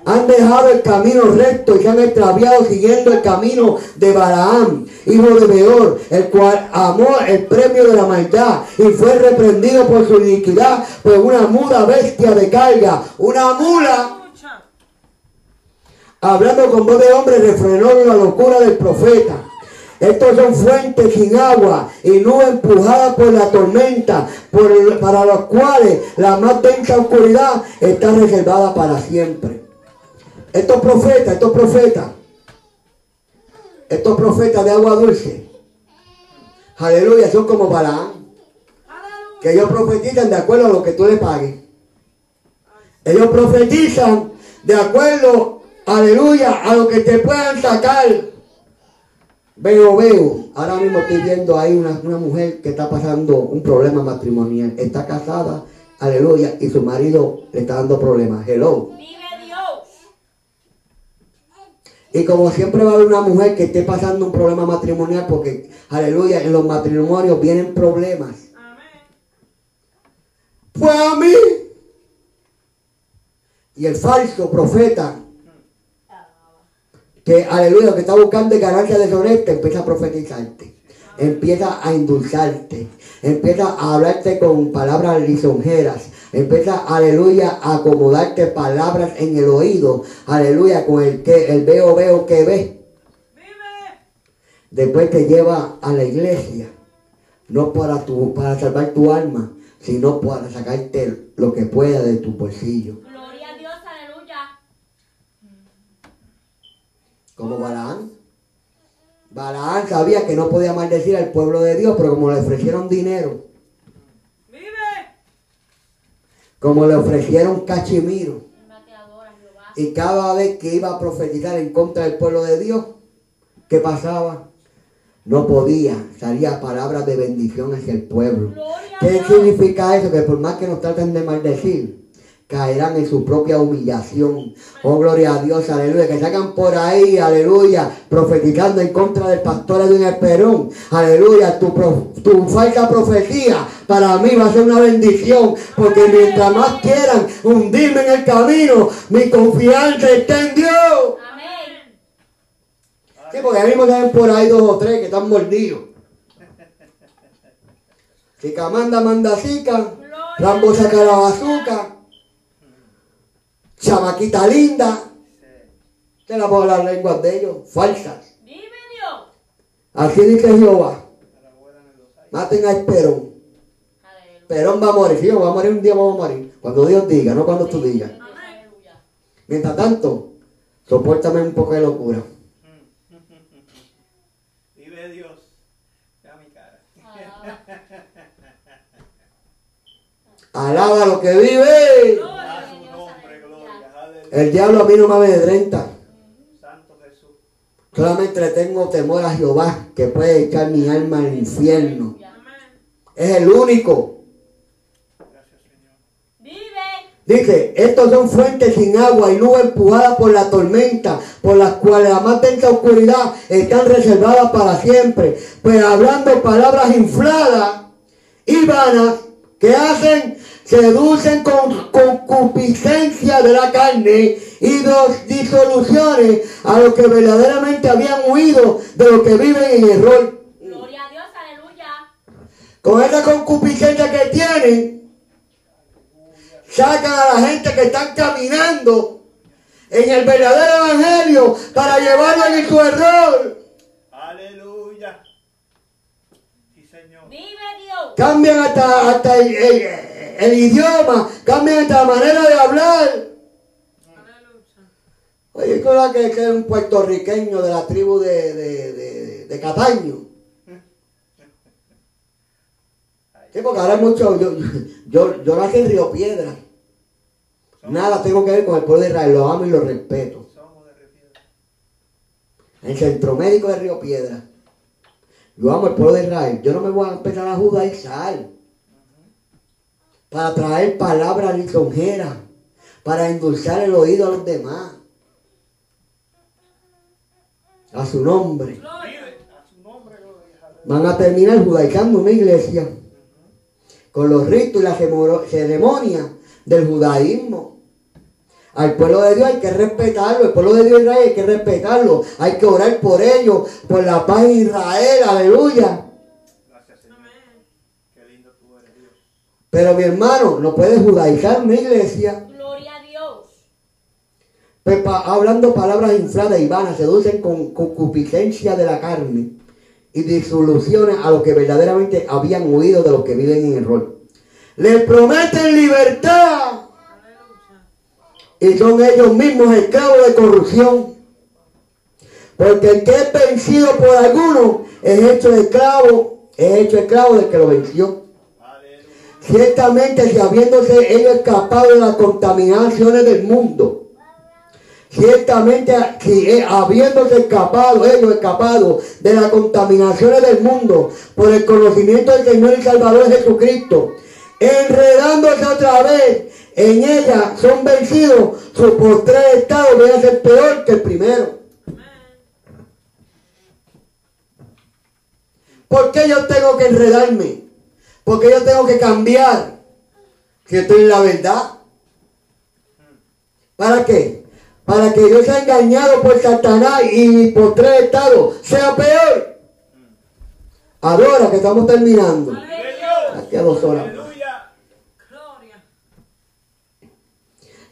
Han dejado el camino recto y se han extraviado siguiendo el camino de Balaam, hijo de Beor, el cual amó el premio de la maldad y fue reprendido por su iniquidad por una muda bestia de carga. Una mula. Hablando con voz de hombre, refrenó la locura del profeta. Estos son fuentes sin agua y nubes empujadas por la tormenta, para los cuales la más densa oscuridad está reservada para siempre. Estos profetas, estos profetas, estos profetas de agua dulce, aleluya, son como Balaam, que ellos profetizan de acuerdo a lo que tú le pagues. Ellos profetizan de acuerdo, aleluya, a lo que te puedan sacar. Veo, veo. Ahora mismo estoy viendo ahí una, una mujer que está pasando un problema matrimonial. Está casada, aleluya, y su marido le está dando problemas. Hello. Vive Dios. Y como siempre va a haber una mujer que esté pasando un problema matrimonial, porque, aleluya, en los matrimonios vienen problemas. Amén. Pues a mí. Y el falso profeta, que aleluya, lo que está buscando es ganancia deshonesta, empieza a profetizarte. Empieza a endulzarte. Empieza a hablarte con palabras lisonjeras. Empieza, aleluya, a acomodarte palabras en el oído. Aleluya, con el que el veo, veo que ve. Después te lleva a la iglesia. No para, tu, para salvar tu alma, sino para sacarte lo que pueda de tu bolsillo. Gloria a Dios, aleluya. Como Balaán. Balaán sabía que no podía maldecir al pueblo de Dios, pero como le ofrecieron dinero, Vive. como le ofrecieron cachimiro, y cada vez que iba a profetizar en contra del pueblo de Dios, ¿qué pasaba? No podía, salía palabras de bendición hacia el pueblo. ¿Qué significa eso? Que por más que nos traten de maldecir, caerán en su propia humillación. Oh, gloria a Dios, aleluya. Que salgan por ahí, aleluya, profetizando en contra del pastor Edwin Esperón. Aleluya, tu, tu falsa profecía para mí va a ser una bendición. Porque mientras más quieran hundirme en el camino, mi confianza está en Dios. Amén. Sí, porque ahí mismo salen por ahí dos o tres que están mordidos. Chica manda, manda zica. Rambo saca la bazooka. Chamaquita linda. Te la puedo hablar lenguas de ellos, falsas. Vive Dios. Así dice Jehová. Maten a Esperón. Aleluya. Perón va a morir. Sí, va a morir un día, vamos a morir. Cuando Dios diga, no cuando tú digas. Mientras tanto, soportame un poco de locura. Vive Dios. Vea mi cara. Alaba lo que vive. El diablo a mí no me amedrenta. Santo Jesús. Solamente le tengo temor a Jehová que puede echar mi alma al infierno. Es el único. Gracias, Señor. Vive. Dice, estos son fuentes sin agua y nubes empujadas por la tormenta, por las cuales la más densa oscuridad están reservadas para siempre. Pues hablando palabras infladas y vanas que hacen, seducen con concupiscencia de la carne y dos disoluciones a los que verdaderamente habían huido de los que viven en error. Gloria a Dios, aleluya. Con esa concupiscencia que tienen, sacan a la gente que están caminando en el verdadero evangelio para llevarlo en su error. Aleluya. Sí, Señor. Vive Dios. Cambian hasta, hasta el, el- el idioma, cambian hasta la manera de hablar. Oye, ¿cómo que que es un puertorriqueño de la tribu de, de, de, de Cataño? Sí, porque ahora hay mucho. Yo, yo, yo nací en Río Piedra. Nada tengo que ver con el pueblo de Israel. Lo amo y lo respeto. El centro médico de Río Piedra. Yo amo el pueblo de Israel. Yo no me voy a empezar a judaizar. Para traer palabras lisonjeras. Para endulzar el oído a los demás. A su nombre. Van a terminar judaizando una iglesia. Con los ritos y las ceremonias del judaísmo. Al pueblo de Dios hay que respetarlo, el pueblo de Dios hay que respetarlo, hay que orar por ellos, por la paz de Israel, aleluya. Gracias, Señor. Qué lindo tú eres, Dios. Pero mi hermano, no puede judaizar mi iglesia, Gloria a Dios. pues, pa- hablando palabras infladas y vanas, seducen con concupiscencia de la carne y disoluciones a los que verdaderamente habían huido de los que viven en error. Les prometen libertad y son ellos mismos esclavos de corrupción. Porque el que es vencido por alguno es hecho esclavo, es hecho esclavo del que lo venció. Ciertamente, si habiéndose ellos escapado de las contaminaciones del mundo, ciertamente, si eh, habiéndose escapado, ellos escapado de las contaminaciones del mundo por el conocimiento del Señor y Salvador Jesucristo, enredándose otra vez en ella, son vencidos, su postrer estado viene a ser peor que el primero. ¿Por qué yo tengo que enredarme? ¿Por qué yo tengo que cambiar? Si estoy en la verdad. ¿Para qué? Para que yo sea engañado por Satanás y mi postrer estado sea peor. Ahora que estamos terminando. Aquí a dos horas. Aleluya.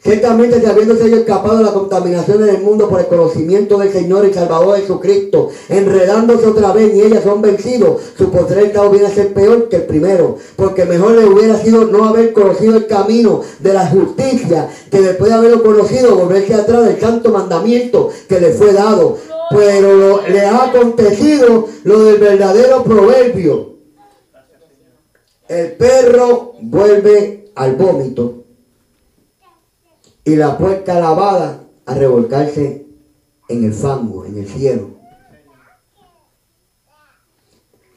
Ciertamente, si habiéndose ellos escapado de la contaminación del mundo por el conocimiento del Señor y Salvador Jesucristo, enredándose otra vez y ellas son vencidos, su postrer estado viene a ser peor que el primero, porque mejor le hubiera sido no haber conocido el camino de la justicia, que después de haberlo conocido, volverse atrás del santo mandamiento que le fue dado. Pero lo- le ha acontecido lo del verdadero proverbio. El perro vuelve al vómito y la puerta lavada a revolcarse en el fango, en el cielo.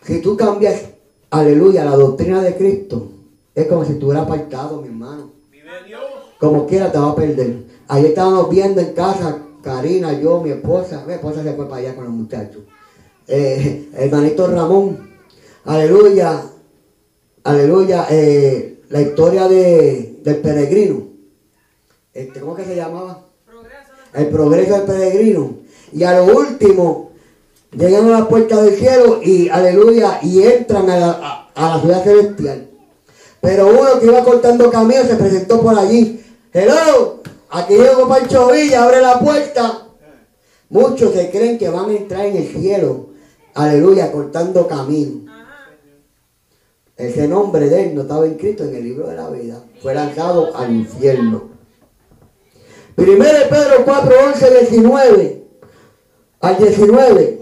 Si tú cambias, aleluya, la doctrina de Cristo, es como si estuviera apartado, mi hermano. Como quiera te va a perder. Ayer estábamos viendo en casa, Karina, yo, mi esposa, mi esposa se fue para allá con los muchachos. Eh, hermanito Ramón, aleluya, aleluya, eh, la historia de, del peregrino. Este, ¿Cómo que se llamaba? El progreso del peregrino. Y a lo último, llegan a la puerta del cielo y aleluya, y entran a la, a- a la ciudad celestial. Pero uno que iba cortando camino se presentó por allí. Hello, aquí llegó Pancho Villa, abre la puerta. Muchos se creen que van a entrar en el cielo. Aleluya, cortando camino. Ese nombre de él no estaba inscrito en el libro de la vida. Fue lanzado al infierno. Primero Pedro 4, 11, 19 al 19.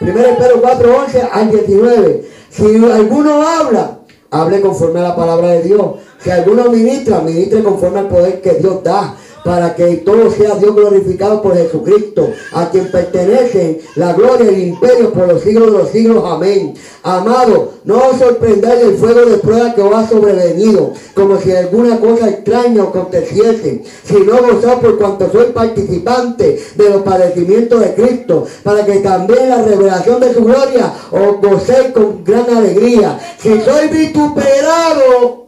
Primero Pedro 4, 11 al 19. Si alguno habla, hable conforme a la palabra de Dios. Si alguno ministra, ministre conforme al poder que Dios da. Para que todo sea Dios glorificado por Jesucristo, a quien pertenecen la gloria y el imperio por los siglos de los siglos. Amén. Amado, no os sorprendáis del fuego de prueba que os ha sobrevenido, como si alguna cosa extraña os aconteciese, sino gozad por cuanto sois participante de los padecimientos de Cristo, para que también la revelación de su gloria os gocéis con gran alegría. Si sois vituperado, Vive.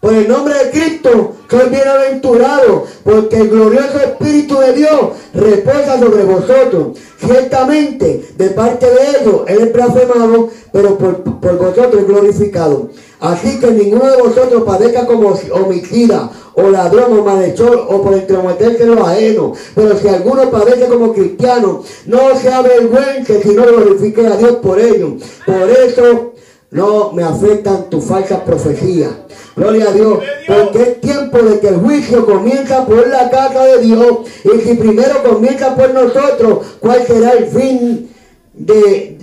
Por el nombre de Cristo, soy bienaventurado, porque el glorioso Espíritu de Dios reposa sobre vosotros. Ciertamente, de parte de ellos, Él es blasfemado, pero por, por vosotros es glorificado. Así que ninguno de vosotros padezca como homicida, o ladrón, o malhechor, o por entrometerse en lo ajeno. Pero si alguno padece como cristiano, no se avergüence, sino glorifique a Dios por ello. Por eso no me afectan tus falsas profecías. Gloria a Dios, porque es tiempo de que el juicio comienza por la casa de Dios. Y si primero comienza por nosotros, ¿cuál será el fin de...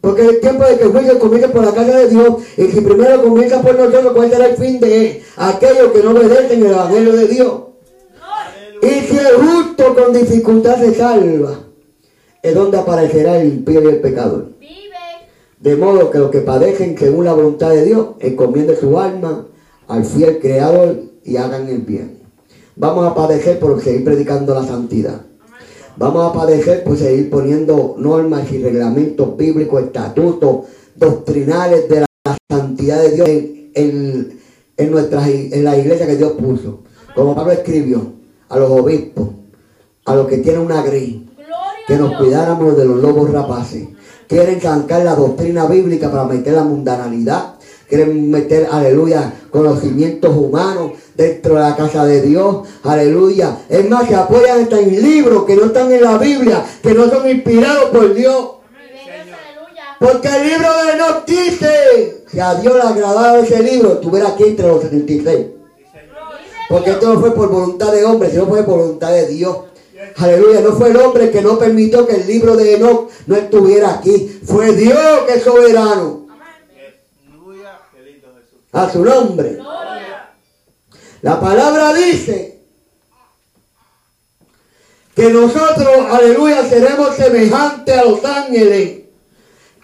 Porque es tiempo de que el juicio comience por la casa de Dios. Y si primero comienza por nosotros, ¿cuál será el fin de aquellos que no obedecen el Evangelio de Dios? Y si el justo con dificultad se salva, es donde aparecerá el impío y el pecador. De modo que los que padecen según la voluntad de Dios, encomienden su alma al fiel Creador y hagan el bien. Vamos a padecer por seguir predicando la santidad. Vamos a padecer por seguir poniendo normas y reglamentos bíblicos, estatutos doctrinales de la santidad de Dios en, en- en, nuestras, en la iglesia que Dios puso. Como Pablo escribió a los obispos, a los que tienen una gris, que nos cuidáramos de los lobos rapaces. Quieren zancar la doctrina bíblica para meter la mundanalidad. Quieren meter, aleluya, conocimientos humanos dentro de la casa de Dios. Aleluya. Es más, se apoyan hasta en libros que no están en la Biblia, que no son inspirados por Dios. Porque el libro de Enoch dice, si a Dios le agradaba ese libro, estuviera aquí entre los 76. Porque esto no fue por voluntad de hombre, sino fue por voluntad de Dios. Aleluya, no fue el hombre que no permitió que el libro de Enoch no estuviera aquí. Fue Dios que es soberano. A su nombre. La palabra dice que nosotros, aleluya, seremos semejantes a los ángeles,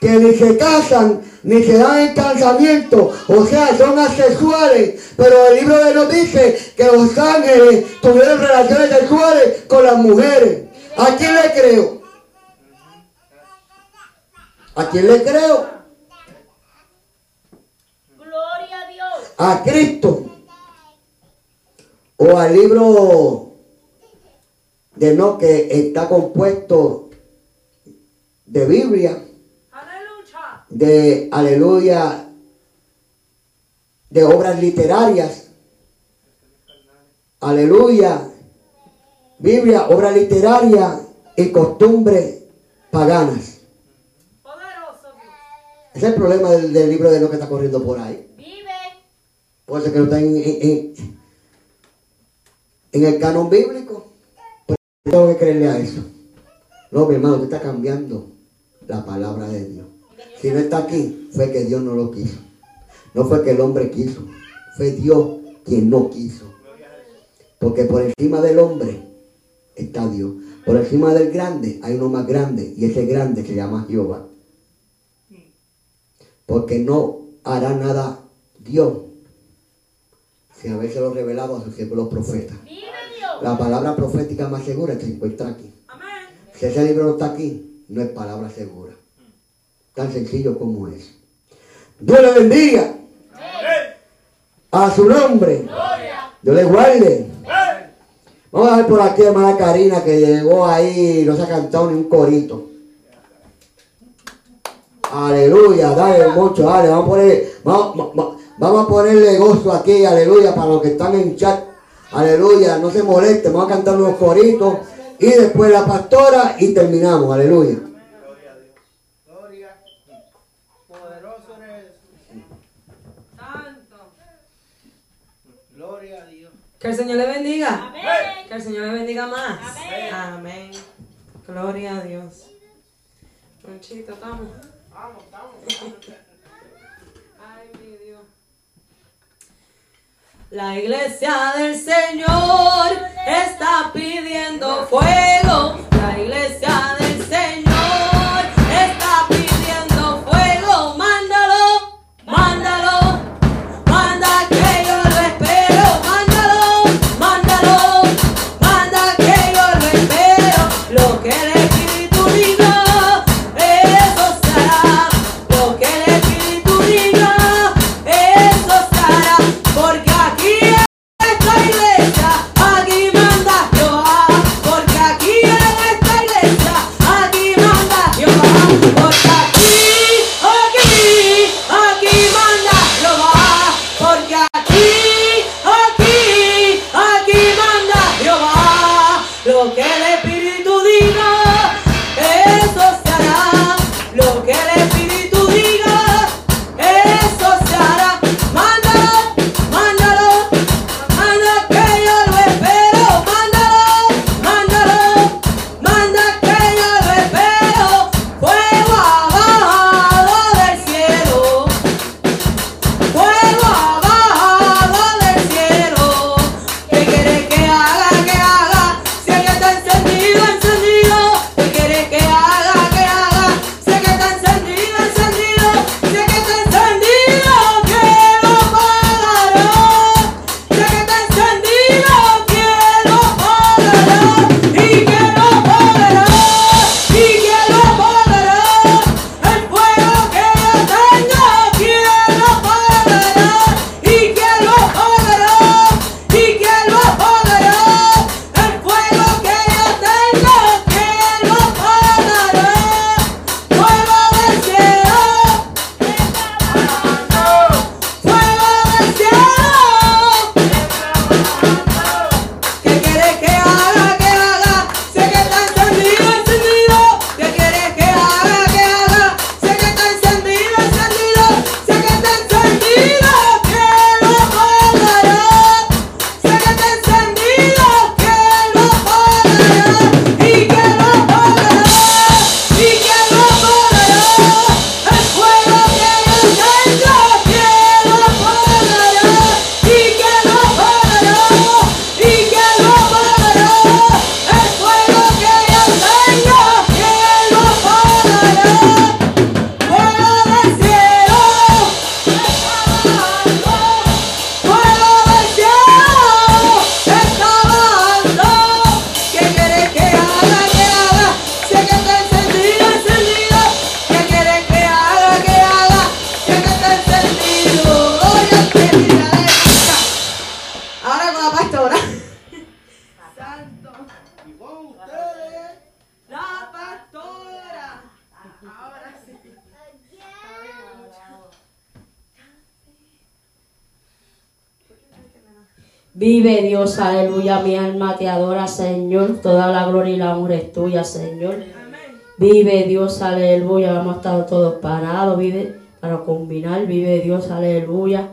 que ni se casan, ni se dan en casamiento, o sea, son asexuales, pero el libro de nos dice que los ángeles tuvieron relaciones sexuales con las mujeres. ¿A quién le creo? ¿A quién le creo? Gloria a Dios. a Cristo o al libro de no que está compuesto de Biblia. De aleluya, de obras literarias, aleluya, Biblia, obra literaria y costumbres paganas. Ese es el problema del, del libro de no que está corriendo por ahí. Vive. Puede ser que no está en, en- en- en el canon bíblico. Pero tengo que creerle a eso. No, mi hermano, usted está cambiando la palabra de Dios. Si no está aquí, fue que Dios no lo quiso. No fue que el hombre quiso. Fue Dios quien no quiso. Porque por encima del hombre está Dios. Por encima del grande hay uno más grande. Y ese grande se llama Jehová. Porque no hará nada Dios sin habérselo revelado a sus siervos los profetas. La palabra profética más segura se encuentra aquí. Si ese libro no está aquí, no es palabra segura. Tan sencillo como es. Dios le bendiga a su nombre. Dios le guarde. Vamos a ver por aquí hermana Karina que llegó ahí y no se ha cantado ni un corito. Aleluya, dale mucho, dale, vamos a poner, vamos, vamos- vamos a ponerle gozo aquí, aleluya, para los que están en chat. Aleluya, no se molesten, vamos a cantar unos coritos y después la pastora y terminamos, aleluya. Gloria a Dios. Gloria. Poderoso eres Jesús. Santo. Gloria a Dios. Que el Señor le bendiga. Amén. Que el Señor le bendiga más. Amén. Amén. Gloria a Dios. Conchito, estamos. Vamos, vamos. Ay, mi Dios. La iglesia del Señor está pidiendo fuego. La iglesia del Señor Señor. Toda la gloria y la honra es tuya, Señor. Vive Dios, aleluya. Hemos estado todos parados, vive para combinar. Vive Dios, aleluya.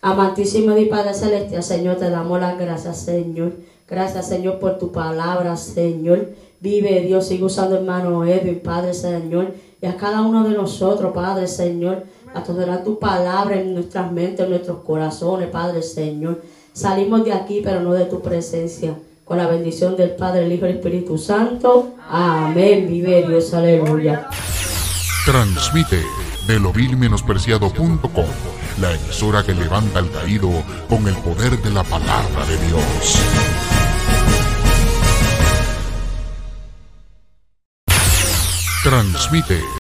Amantísimo y Padre Celestial, Señor, te damos las gracias, Señor. Gracias, Señor, por tu palabra, Señor. Vive Dios, sigue usando hermano Edwin, Padre Señor. Y a cada uno de nosotros, Padre Señor, a tolerar tu palabra en nuestras mentes, en nuestros corazones, Padre Señor. Salimos de aquí, pero no de tu presencia. Con la bendición del Padre, el Hijo y el Espíritu Santo. Amén. Vive Dios, aleluya. Transmite de lo vil menospreciado.com, la emisora que levanta al caído con el poder de la palabra de Dios. Transmite